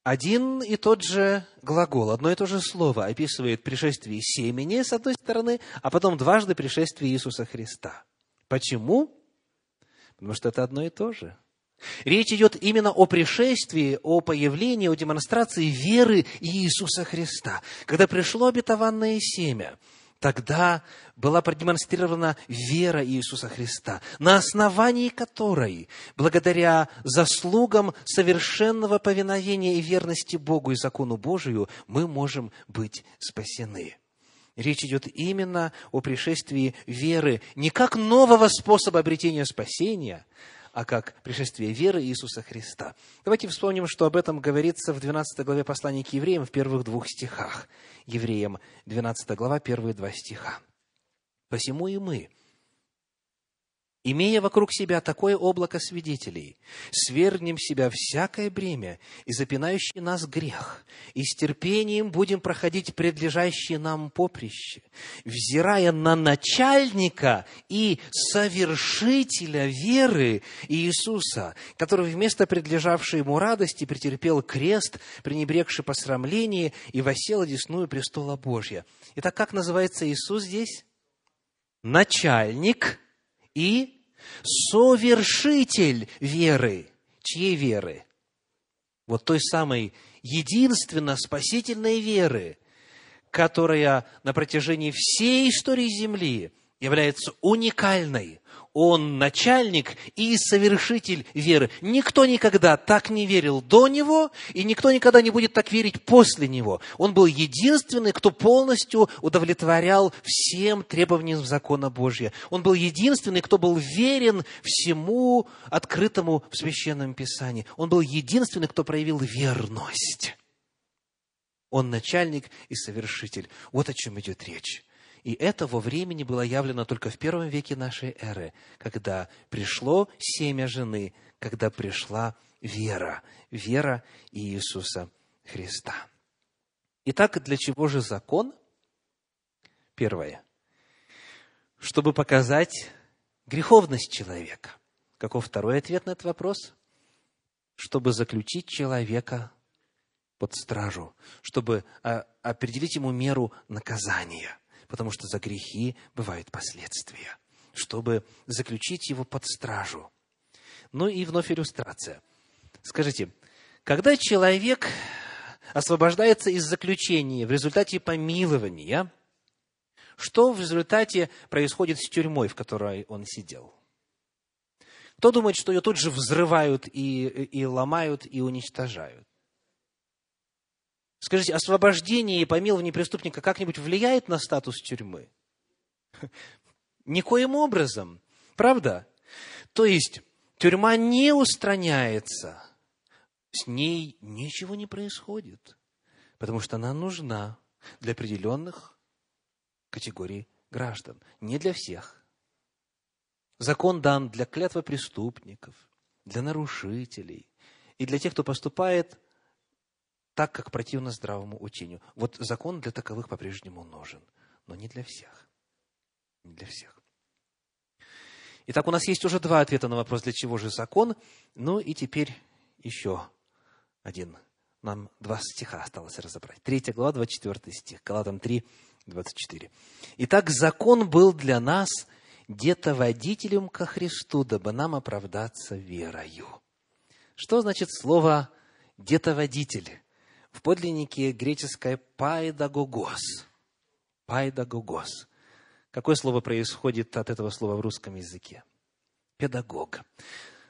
один и тот же глагол, одно и то же слово описывает пришествие семени, с одной стороны, а потом дважды пришествие Иисуса Христа. Почему? Потому что это одно и то же. Речь идет именно о пришествии, о появлении, о демонстрации веры Иисуса Христа. Когда пришло обетованное семя – Тогда была продемонстрирована вера Иисуса Христа, на основании которой, благодаря заслугам совершенного повиновения и верности Богу и закону Божию, мы можем быть спасены. Речь идет именно о пришествии веры не как нового способа обретения спасения, а как пришествие веры Иисуса Христа. Давайте вспомним, что об этом говорится в 12 главе послания к евреям в первых двух стихах. Евреям 12 глава, первые два стиха. «Посему и мы, имея вокруг себя такое облако свидетелей, свергнем себя всякое бремя и запинающий нас грех, и с терпением будем проходить предлежащие нам поприще, взирая на начальника и совершителя веры Иисуса, который вместо предлежавшей ему радости претерпел крест, пренебрегший посрамление и восел одесную престола Божья. Итак, как называется Иисус здесь? Начальник и совершитель веры. Чьей веры? Вот той самой единственно спасительной веры, которая на протяжении всей истории Земли является уникальной, он начальник и совершитель веры. Никто никогда так не верил до него, и никто никогда не будет так верить после него. Он был единственный, кто полностью удовлетворял всем требованиям закона Божьего. Он был единственный, кто был верен всему открытому в Священном Писании. Он был единственный, кто проявил верность. Он начальник и совершитель. Вот о чем идет речь. И это во времени было явлено только в первом веке нашей эры, когда пришло семя жены, когда пришла вера, вера Иисуса Христа. Итак, для чего же закон? Первое. Чтобы показать греховность человека. Каков второй ответ на этот вопрос? Чтобы заключить человека под стражу, чтобы а, определить ему меру наказания – потому что за грехи бывают последствия, чтобы заключить его под стражу. Ну и вновь иллюстрация. Скажите, когда человек освобождается из заключения в результате помилования, что в результате происходит с тюрьмой, в которой он сидел? Кто думает, что ее тут же взрывают и, и ломают и уничтожают? Скажите, освобождение и помилование преступника как-нибудь влияет на статус тюрьмы? Никоим образом. Правда? То есть, тюрьма не устраняется, с ней ничего не происходит, потому что она нужна для определенных категорий граждан, не для всех. Закон дан для клятва преступников, для нарушителей и для тех, кто поступает так, как противно здравому учению. Вот закон для таковых по-прежнему нужен, но не для всех. Не для всех. Итак, у нас есть уже два ответа на вопрос, для чего же закон. Ну и теперь еще один. Нам два стиха осталось разобрать. Третья глава, 24 стих. Галатам 3, 24. Итак, закон был для нас где-то водителем ко Христу, дабы нам оправдаться верою. Что значит слово где-то водитель? В подлиннике греческое «пайдагогос». «Пайдагогос». Какое слово происходит от этого слова в русском языке? Педагог.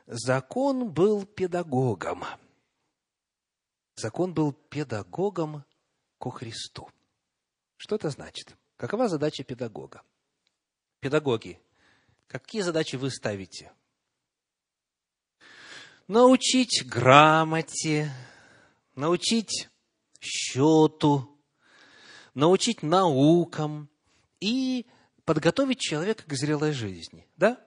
Закон был педагогом. Закон был педагогом ко Христу. Что это значит? Какова задача педагога? Педагоги, какие задачи вы ставите? Научить грамоте, научить счету, научить наукам и подготовить человека к зрелой жизни. Да?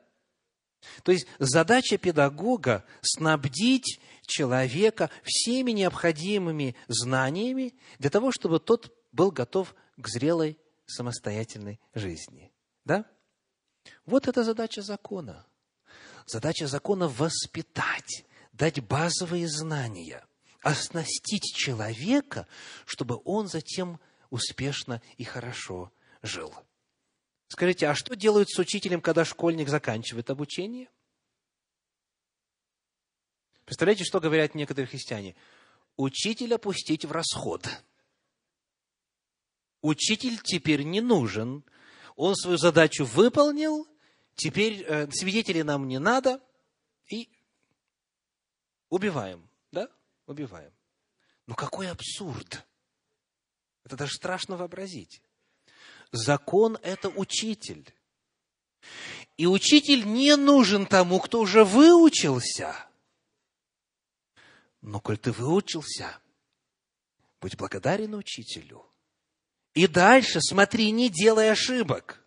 То есть задача педагога – снабдить человека всеми необходимыми знаниями для того, чтобы тот был готов к зрелой самостоятельной жизни. Да? Вот это задача закона. Задача закона – воспитать, дать базовые знания – оснастить человека, чтобы он затем успешно и хорошо жил. Скажите, а что делают с учителем, когда школьник заканчивает обучение? Представляете, что говорят некоторые христиане? Учителя пустить в расход. Учитель теперь не нужен. Он свою задачу выполнил, теперь э, свидетелей нам не надо, и убиваем, да? Убиваем. Но какой абсурд! Это даже страшно вообразить. Закон – это учитель. И учитель не нужен тому, кто уже выучился. Но коль ты выучился, будь благодарен учителю. И дальше смотри, не делай ошибок.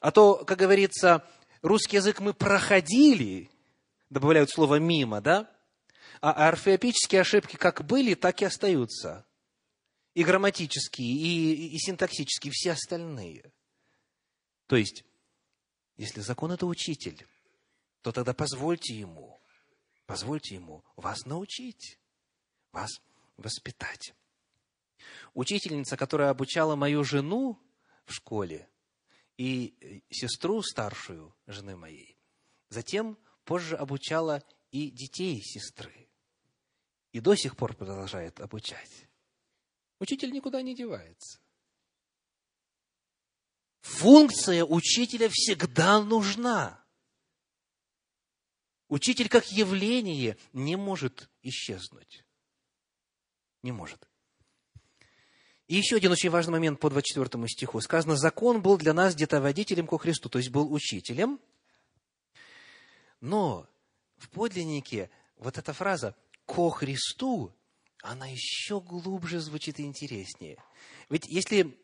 А то, как говорится, русский язык мы проходили, добавляют слово «мимо», да? А орфеопические ошибки как были, так и остаются и грамматические, и, и синтаксические, все остальные. То есть, если закон – это учитель, то тогда позвольте ему, позвольте ему вас научить, вас воспитать. Учительница, которая обучала мою жену в школе и сестру старшую жены моей, затем позже обучала и детей сестры. И до сих пор продолжает обучать. Учитель никуда не девается. Функция учителя всегда нужна. Учитель как явление не может исчезнуть. Не может. И еще один очень важный момент по 24 стиху. Сказано, закон был для нас где-то водителем ко Христу, то есть был учителем. Но в подлиннике вот эта фраза «ко Христу» она еще глубже звучит и интереснее. Ведь если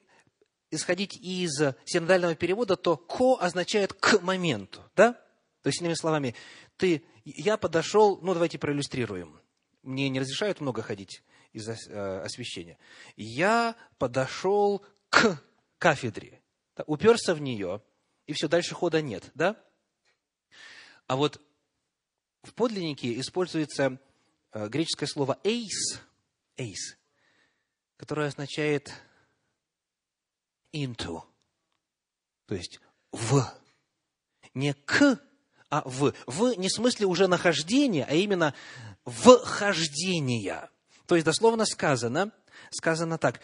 исходить из синодального перевода, то «ко» означает «к моменту», да? То есть, иными словами, ты, я подошел, ну, давайте проиллюстрируем. Мне не разрешают много ходить из-за э, освещения. Я подошел к кафедре, да, уперся в нее, и все, дальше хода нет, да? А вот в подлиннике используется греческое слово «эйс», эйс, которое означает into, то есть в. Не к, а в. В не в смысле уже нахождения, а именно вхождения. То есть дословно сказано, сказано так,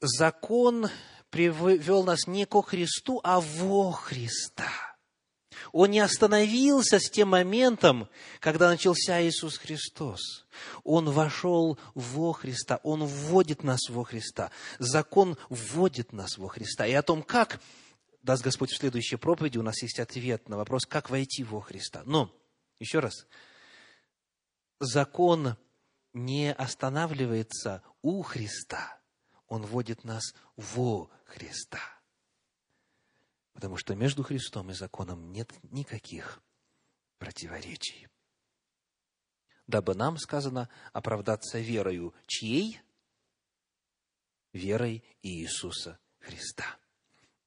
закон привел нас не ко Христу, а во Христа. Он не остановился с тем моментом, когда начался Иисус Христос. Он вошел во Христа, Он вводит нас во Христа. Закон вводит нас во Христа. И о том, как, даст Господь в следующей проповеди, у нас есть ответ на вопрос, как войти во Христа. Но, еще раз, закон не останавливается у Христа, он вводит нас во Христа. Потому что между Христом и законом нет никаких противоречий. Дабы нам, сказано, оправдаться верою чьей? Верой Иисуса Христа.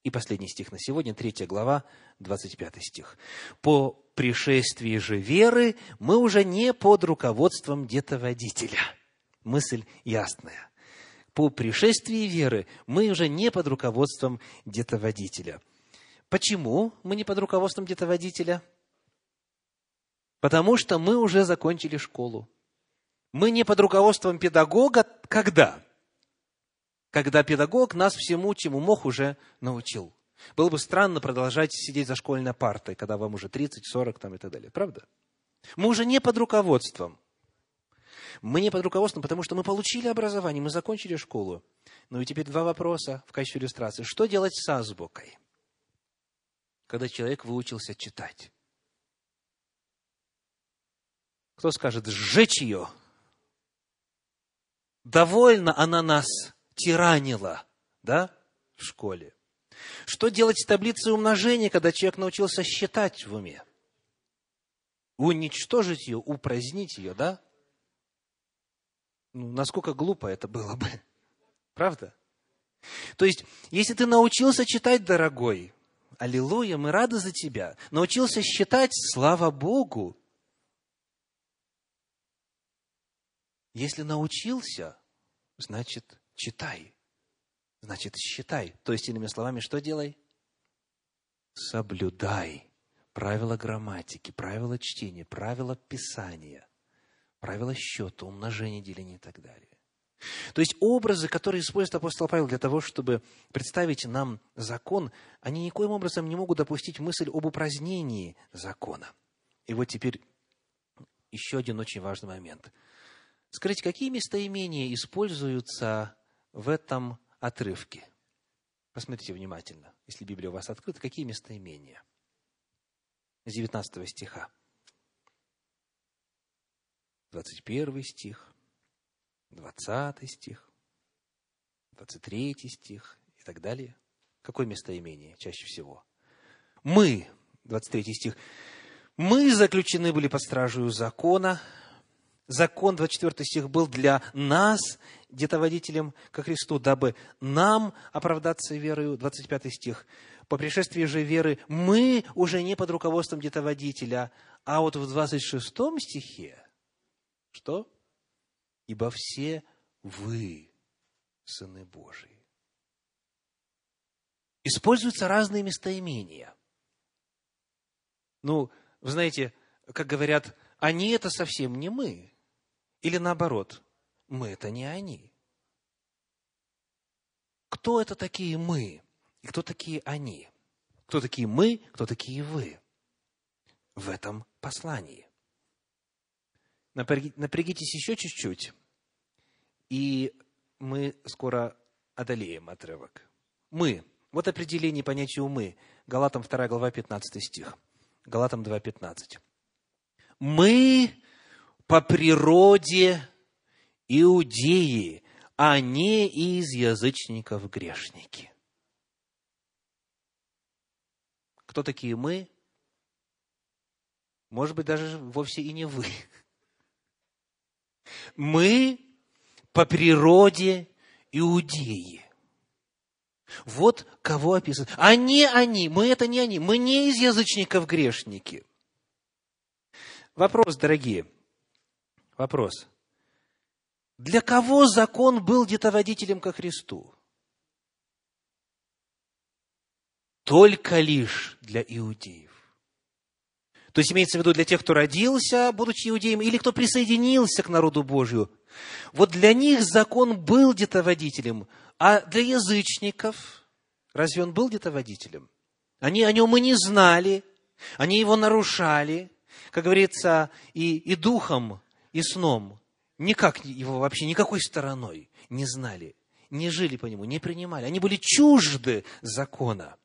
И последний стих на сегодня, третья глава, 25 стих. «По пришествии же веры мы уже не под руководством детоводителя». Мысль ясная. По пришествии веры мы уже не под руководством детоводителя – Почему мы не под руководством где-то водителя? Потому что мы уже закончили школу. Мы не под руководством педагога когда? Когда педагог нас всему, чему мог, уже научил. Было бы странно продолжать сидеть за школьной партой, когда вам уже 30, 40 там, и так далее. Правда? Мы уже не под руководством. Мы не под руководством, потому что мы получили образование, мы закончили школу. Ну и теперь два вопроса в качестве иллюстрации. Что делать с азбукой? Когда человек выучился читать. Кто скажет, сжечь ее? Довольно она нас тиранила, да, в школе. Что делать с таблицей умножения, когда человек научился считать в уме? Уничтожить ее, упразднить ее, да? Ну, насколько глупо это было бы. Правда? То есть, если ты научился читать, дорогой, Аллилуйя, мы рады за тебя. Научился считать, слава Богу. Если научился, значит, читай. Значит, считай. То есть, иными словами, что делай? Соблюдай правила грамматики, правила чтения, правила писания, правила счета, умножения, деления и так далее. То есть образы, которые использует апостол Павел для того, чтобы представить нам закон, они никоим образом не могут допустить мысль об упразднении закона. И вот теперь еще один очень важный момент. Скажите, какие местоимения используются в этом отрывке? Посмотрите внимательно, если Библия у вас открыта, какие местоимения? С 19 стиха. 21 стих, 20 стих, 23 стих и так далее. Какое местоимение чаще всего? Мы, 23 стих, мы заключены были под стражей закона. Закон, 24 стих, был для нас, детоводителем ко Христу, дабы нам оправдаться верою, 25 стих. По пришествии же веры мы уже не под руководством детоводителя, а вот в 26 стихе, что? Ибо все вы сыны Божии. Используются разные местоимения. Ну, вы знаете, как говорят, они это совсем не мы. Или наоборот, мы это не они. Кто это такие мы? И кто такие они? Кто такие мы, кто такие вы? В этом послании. Напрягитесь еще чуть-чуть, и мы скоро одолеем отрывок. Мы. Вот определение понятия «мы». Галатам 2 глава, 15 стих. Галатам 2, 15. Мы по природе иудеи, а не из язычников грешники. Кто такие мы? Может быть, даже вовсе и не вы. Мы по природе иудеи. Вот кого описывают. А не они, мы это не они, мы не из язычников грешники. Вопрос, дорогие, вопрос. Для кого закон был детоводителем ко Христу? Только лишь для иудеев. То есть имеется в виду для тех, кто родился, будучи иудеем, или кто присоединился к народу Божию. Вот для них закон был детоводителем, а для язычников, разве он был детоводителем? Они о нем и не знали, они его нарушали, как говорится, и, и духом, и сном. Никак его вообще, никакой стороной не знали, не жили по нему, не принимали. Они были чужды закона.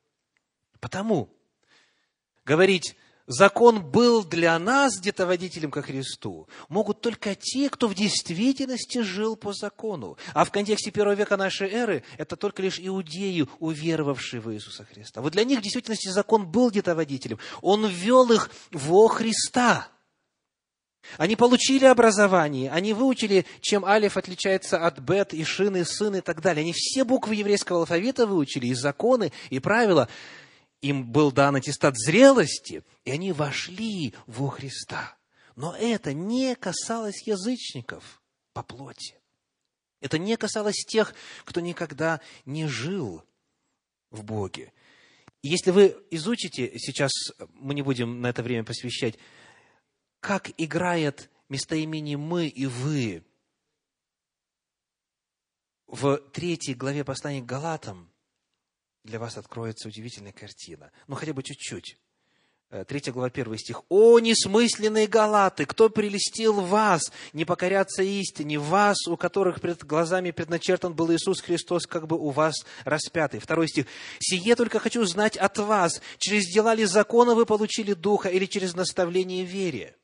Потому говорить, закон был для нас где-то водителем ко Христу, могут только те, кто в действительности жил по закону. А в контексте первого века нашей эры это только лишь иудеи, уверовавшие в Иисуса Христа. Вот для них в действительности закон был где-то водителем. Он ввел их во Христа. Они получили образование, они выучили, чем алиф отличается от бет, и шин, и сын, и так далее. Они все буквы еврейского алфавита выучили, и законы, и правила им был дан аттестат зрелости, и они вошли во Христа. Но это не касалось язычников по плоти. Это не касалось тех, кто никогда не жил в Боге. И если вы изучите, сейчас мы не будем на это время посвящать, как играет местоимение «мы» и «вы» в третьей главе послания к Галатам, для вас откроется удивительная картина. Ну, хотя бы чуть-чуть. Э, третья глава, первый стих. «О, несмысленные галаты! Кто прелестил вас не покоряться истине? Вас, у которых пред глазами предначертан был Иисус Христос, как бы у вас распятый». Второй стих. «Сие только хочу знать от вас, через дела ли закона вы получили Духа или через наставление вере?»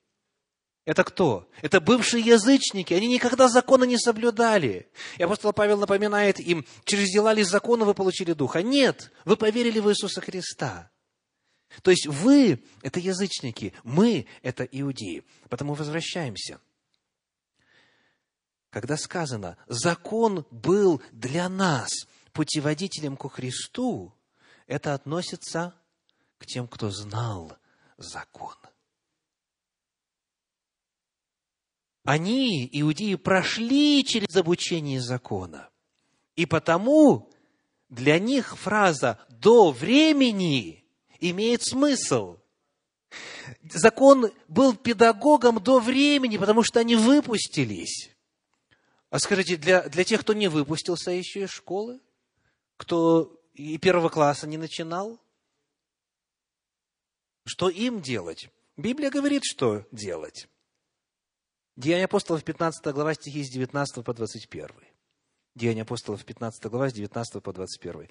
Это кто? Это бывшие язычники. Они никогда закона не соблюдали. И апостол Павел напоминает им, через дела ли закона вы получили Духа? Нет, вы поверили в Иисуса Христа. То есть вы – это язычники, мы – это иудеи. Потому возвращаемся. Когда сказано, закон был для нас путеводителем ко Христу, это относится к тем, кто знал закон. Они, иудеи, прошли через обучение закона. И потому для них фраза «до времени» имеет смысл. Закон был педагогом до времени, потому что они выпустились. А скажите, для, для тех, кто не выпустился еще из школы, кто и первого класса не начинал, что им делать? Библия говорит, что делать. Деяния апостолов, 15 глава, стихи с 19 по 21. Деяния апостолов, 15 глава, с 19 по 21.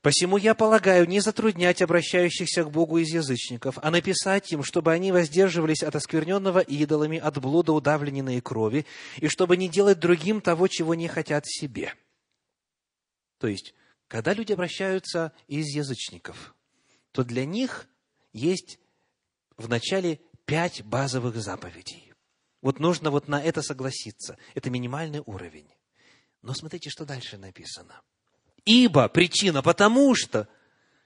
Посему я полагаю не затруднять обращающихся к Богу из язычников, а написать им, чтобы они воздерживались от оскверненного идолами, от блуда удавленной крови, и чтобы не делать другим того, чего не хотят себе. То есть, когда люди обращаются из язычников, то для них есть в начале пять базовых заповедей. Вот нужно вот на это согласиться. Это минимальный уровень. Но смотрите, что дальше написано. Ибо причина, потому что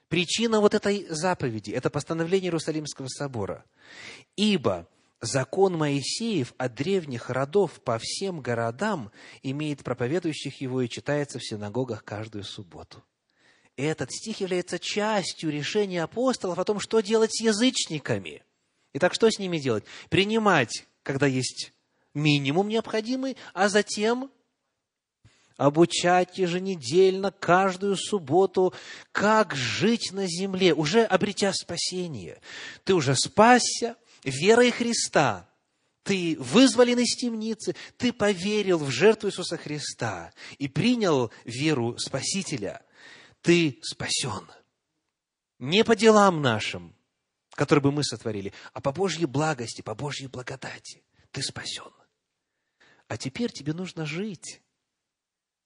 причина вот этой заповеди, это постановление Иерусалимского собора. Ибо закон Моисеев от древних родов по всем городам имеет проповедующих его и читается в синагогах каждую субботу. Этот стих является частью решения апостолов о том, что делать с язычниками. Итак, что с ними делать? Принимать, когда есть минимум необходимый, а затем обучать еженедельно, каждую субботу, как жить на земле, уже обретя спасение. Ты уже спасся верой Христа, ты вызволен из темницы, ты поверил в жертву Иисуса Христа и принял веру Спасителя – ты спасен. Не по делам нашим, которые бы мы сотворили, а по Божьей благости, по Божьей благодати. Ты спасен. А теперь тебе нужно жить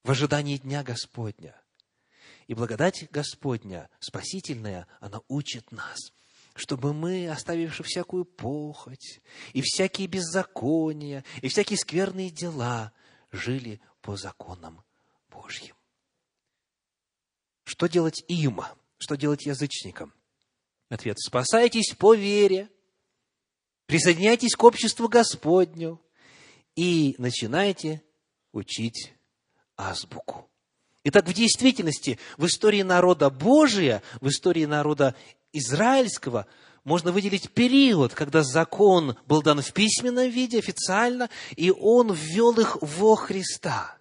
в ожидании Дня Господня. И благодать Господня, спасительная, она учит нас, чтобы мы, оставивши всякую похоть, и всякие беззакония, и всякие скверные дела, жили по законам Божьим. Что делать им? Что делать язычникам? Ответ. Спасайтесь по вере, присоединяйтесь к обществу Господню и начинайте учить азбуку. Итак, в действительности, в истории народа Божия, в истории народа израильского, можно выделить период, когда закон был дан в письменном виде, официально, и он ввел их во Христа.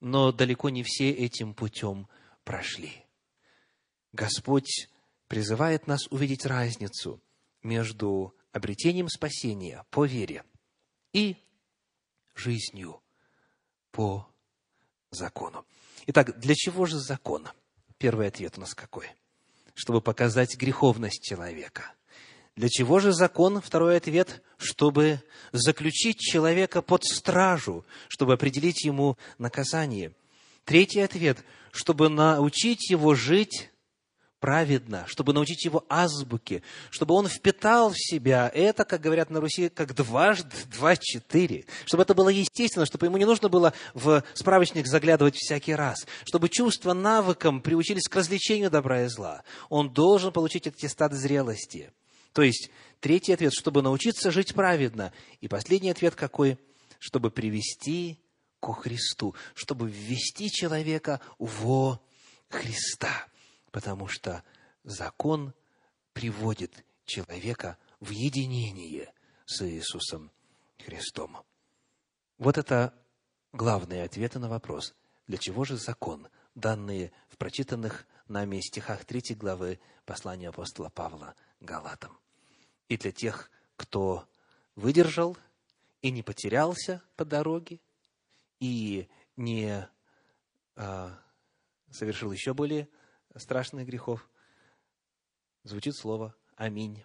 Но далеко не все этим путем прошли. Господь призывает нас увидеть разницу между обретением спасения по вере и жизнью по закону. Итак, для чего же закон? Первый ответ у нас какой? Чтобы показать греховность человека. Для чего же закон? Второй ответ, чтобы заключить человека под стражу, чтобы определить ему наказание. Третий ответ, чтобы научить его жить праведно, чтобы научить его азбуке, чтобы он впитал в себя это, как говорят на Руси, как дважды два четыре, чтобы это было естественно, чтобы ему не нужно было в справочник заглядывать всякий раз, чтобы чувства навыкам приучились к развлечению добра и зла. Он должен получить аттестат зрелости. То есть, третий ответ, чтобы научиться жить праведно. И последний ответ какой? Чтобы привести ко Христу, чтобы ввести человека во Христа. Потому что закон приводит человека в единение с Иисусом Христом. Вот это главные ответы на вопрос, для чего же закон, данные в прочитанных нами стихах 3 главы послания апостола Павла Галатам. И для тех, кто выдержал и не потерялся по дороге, и не а, совершил еще более страшных грехов, звучит слово «Аминь».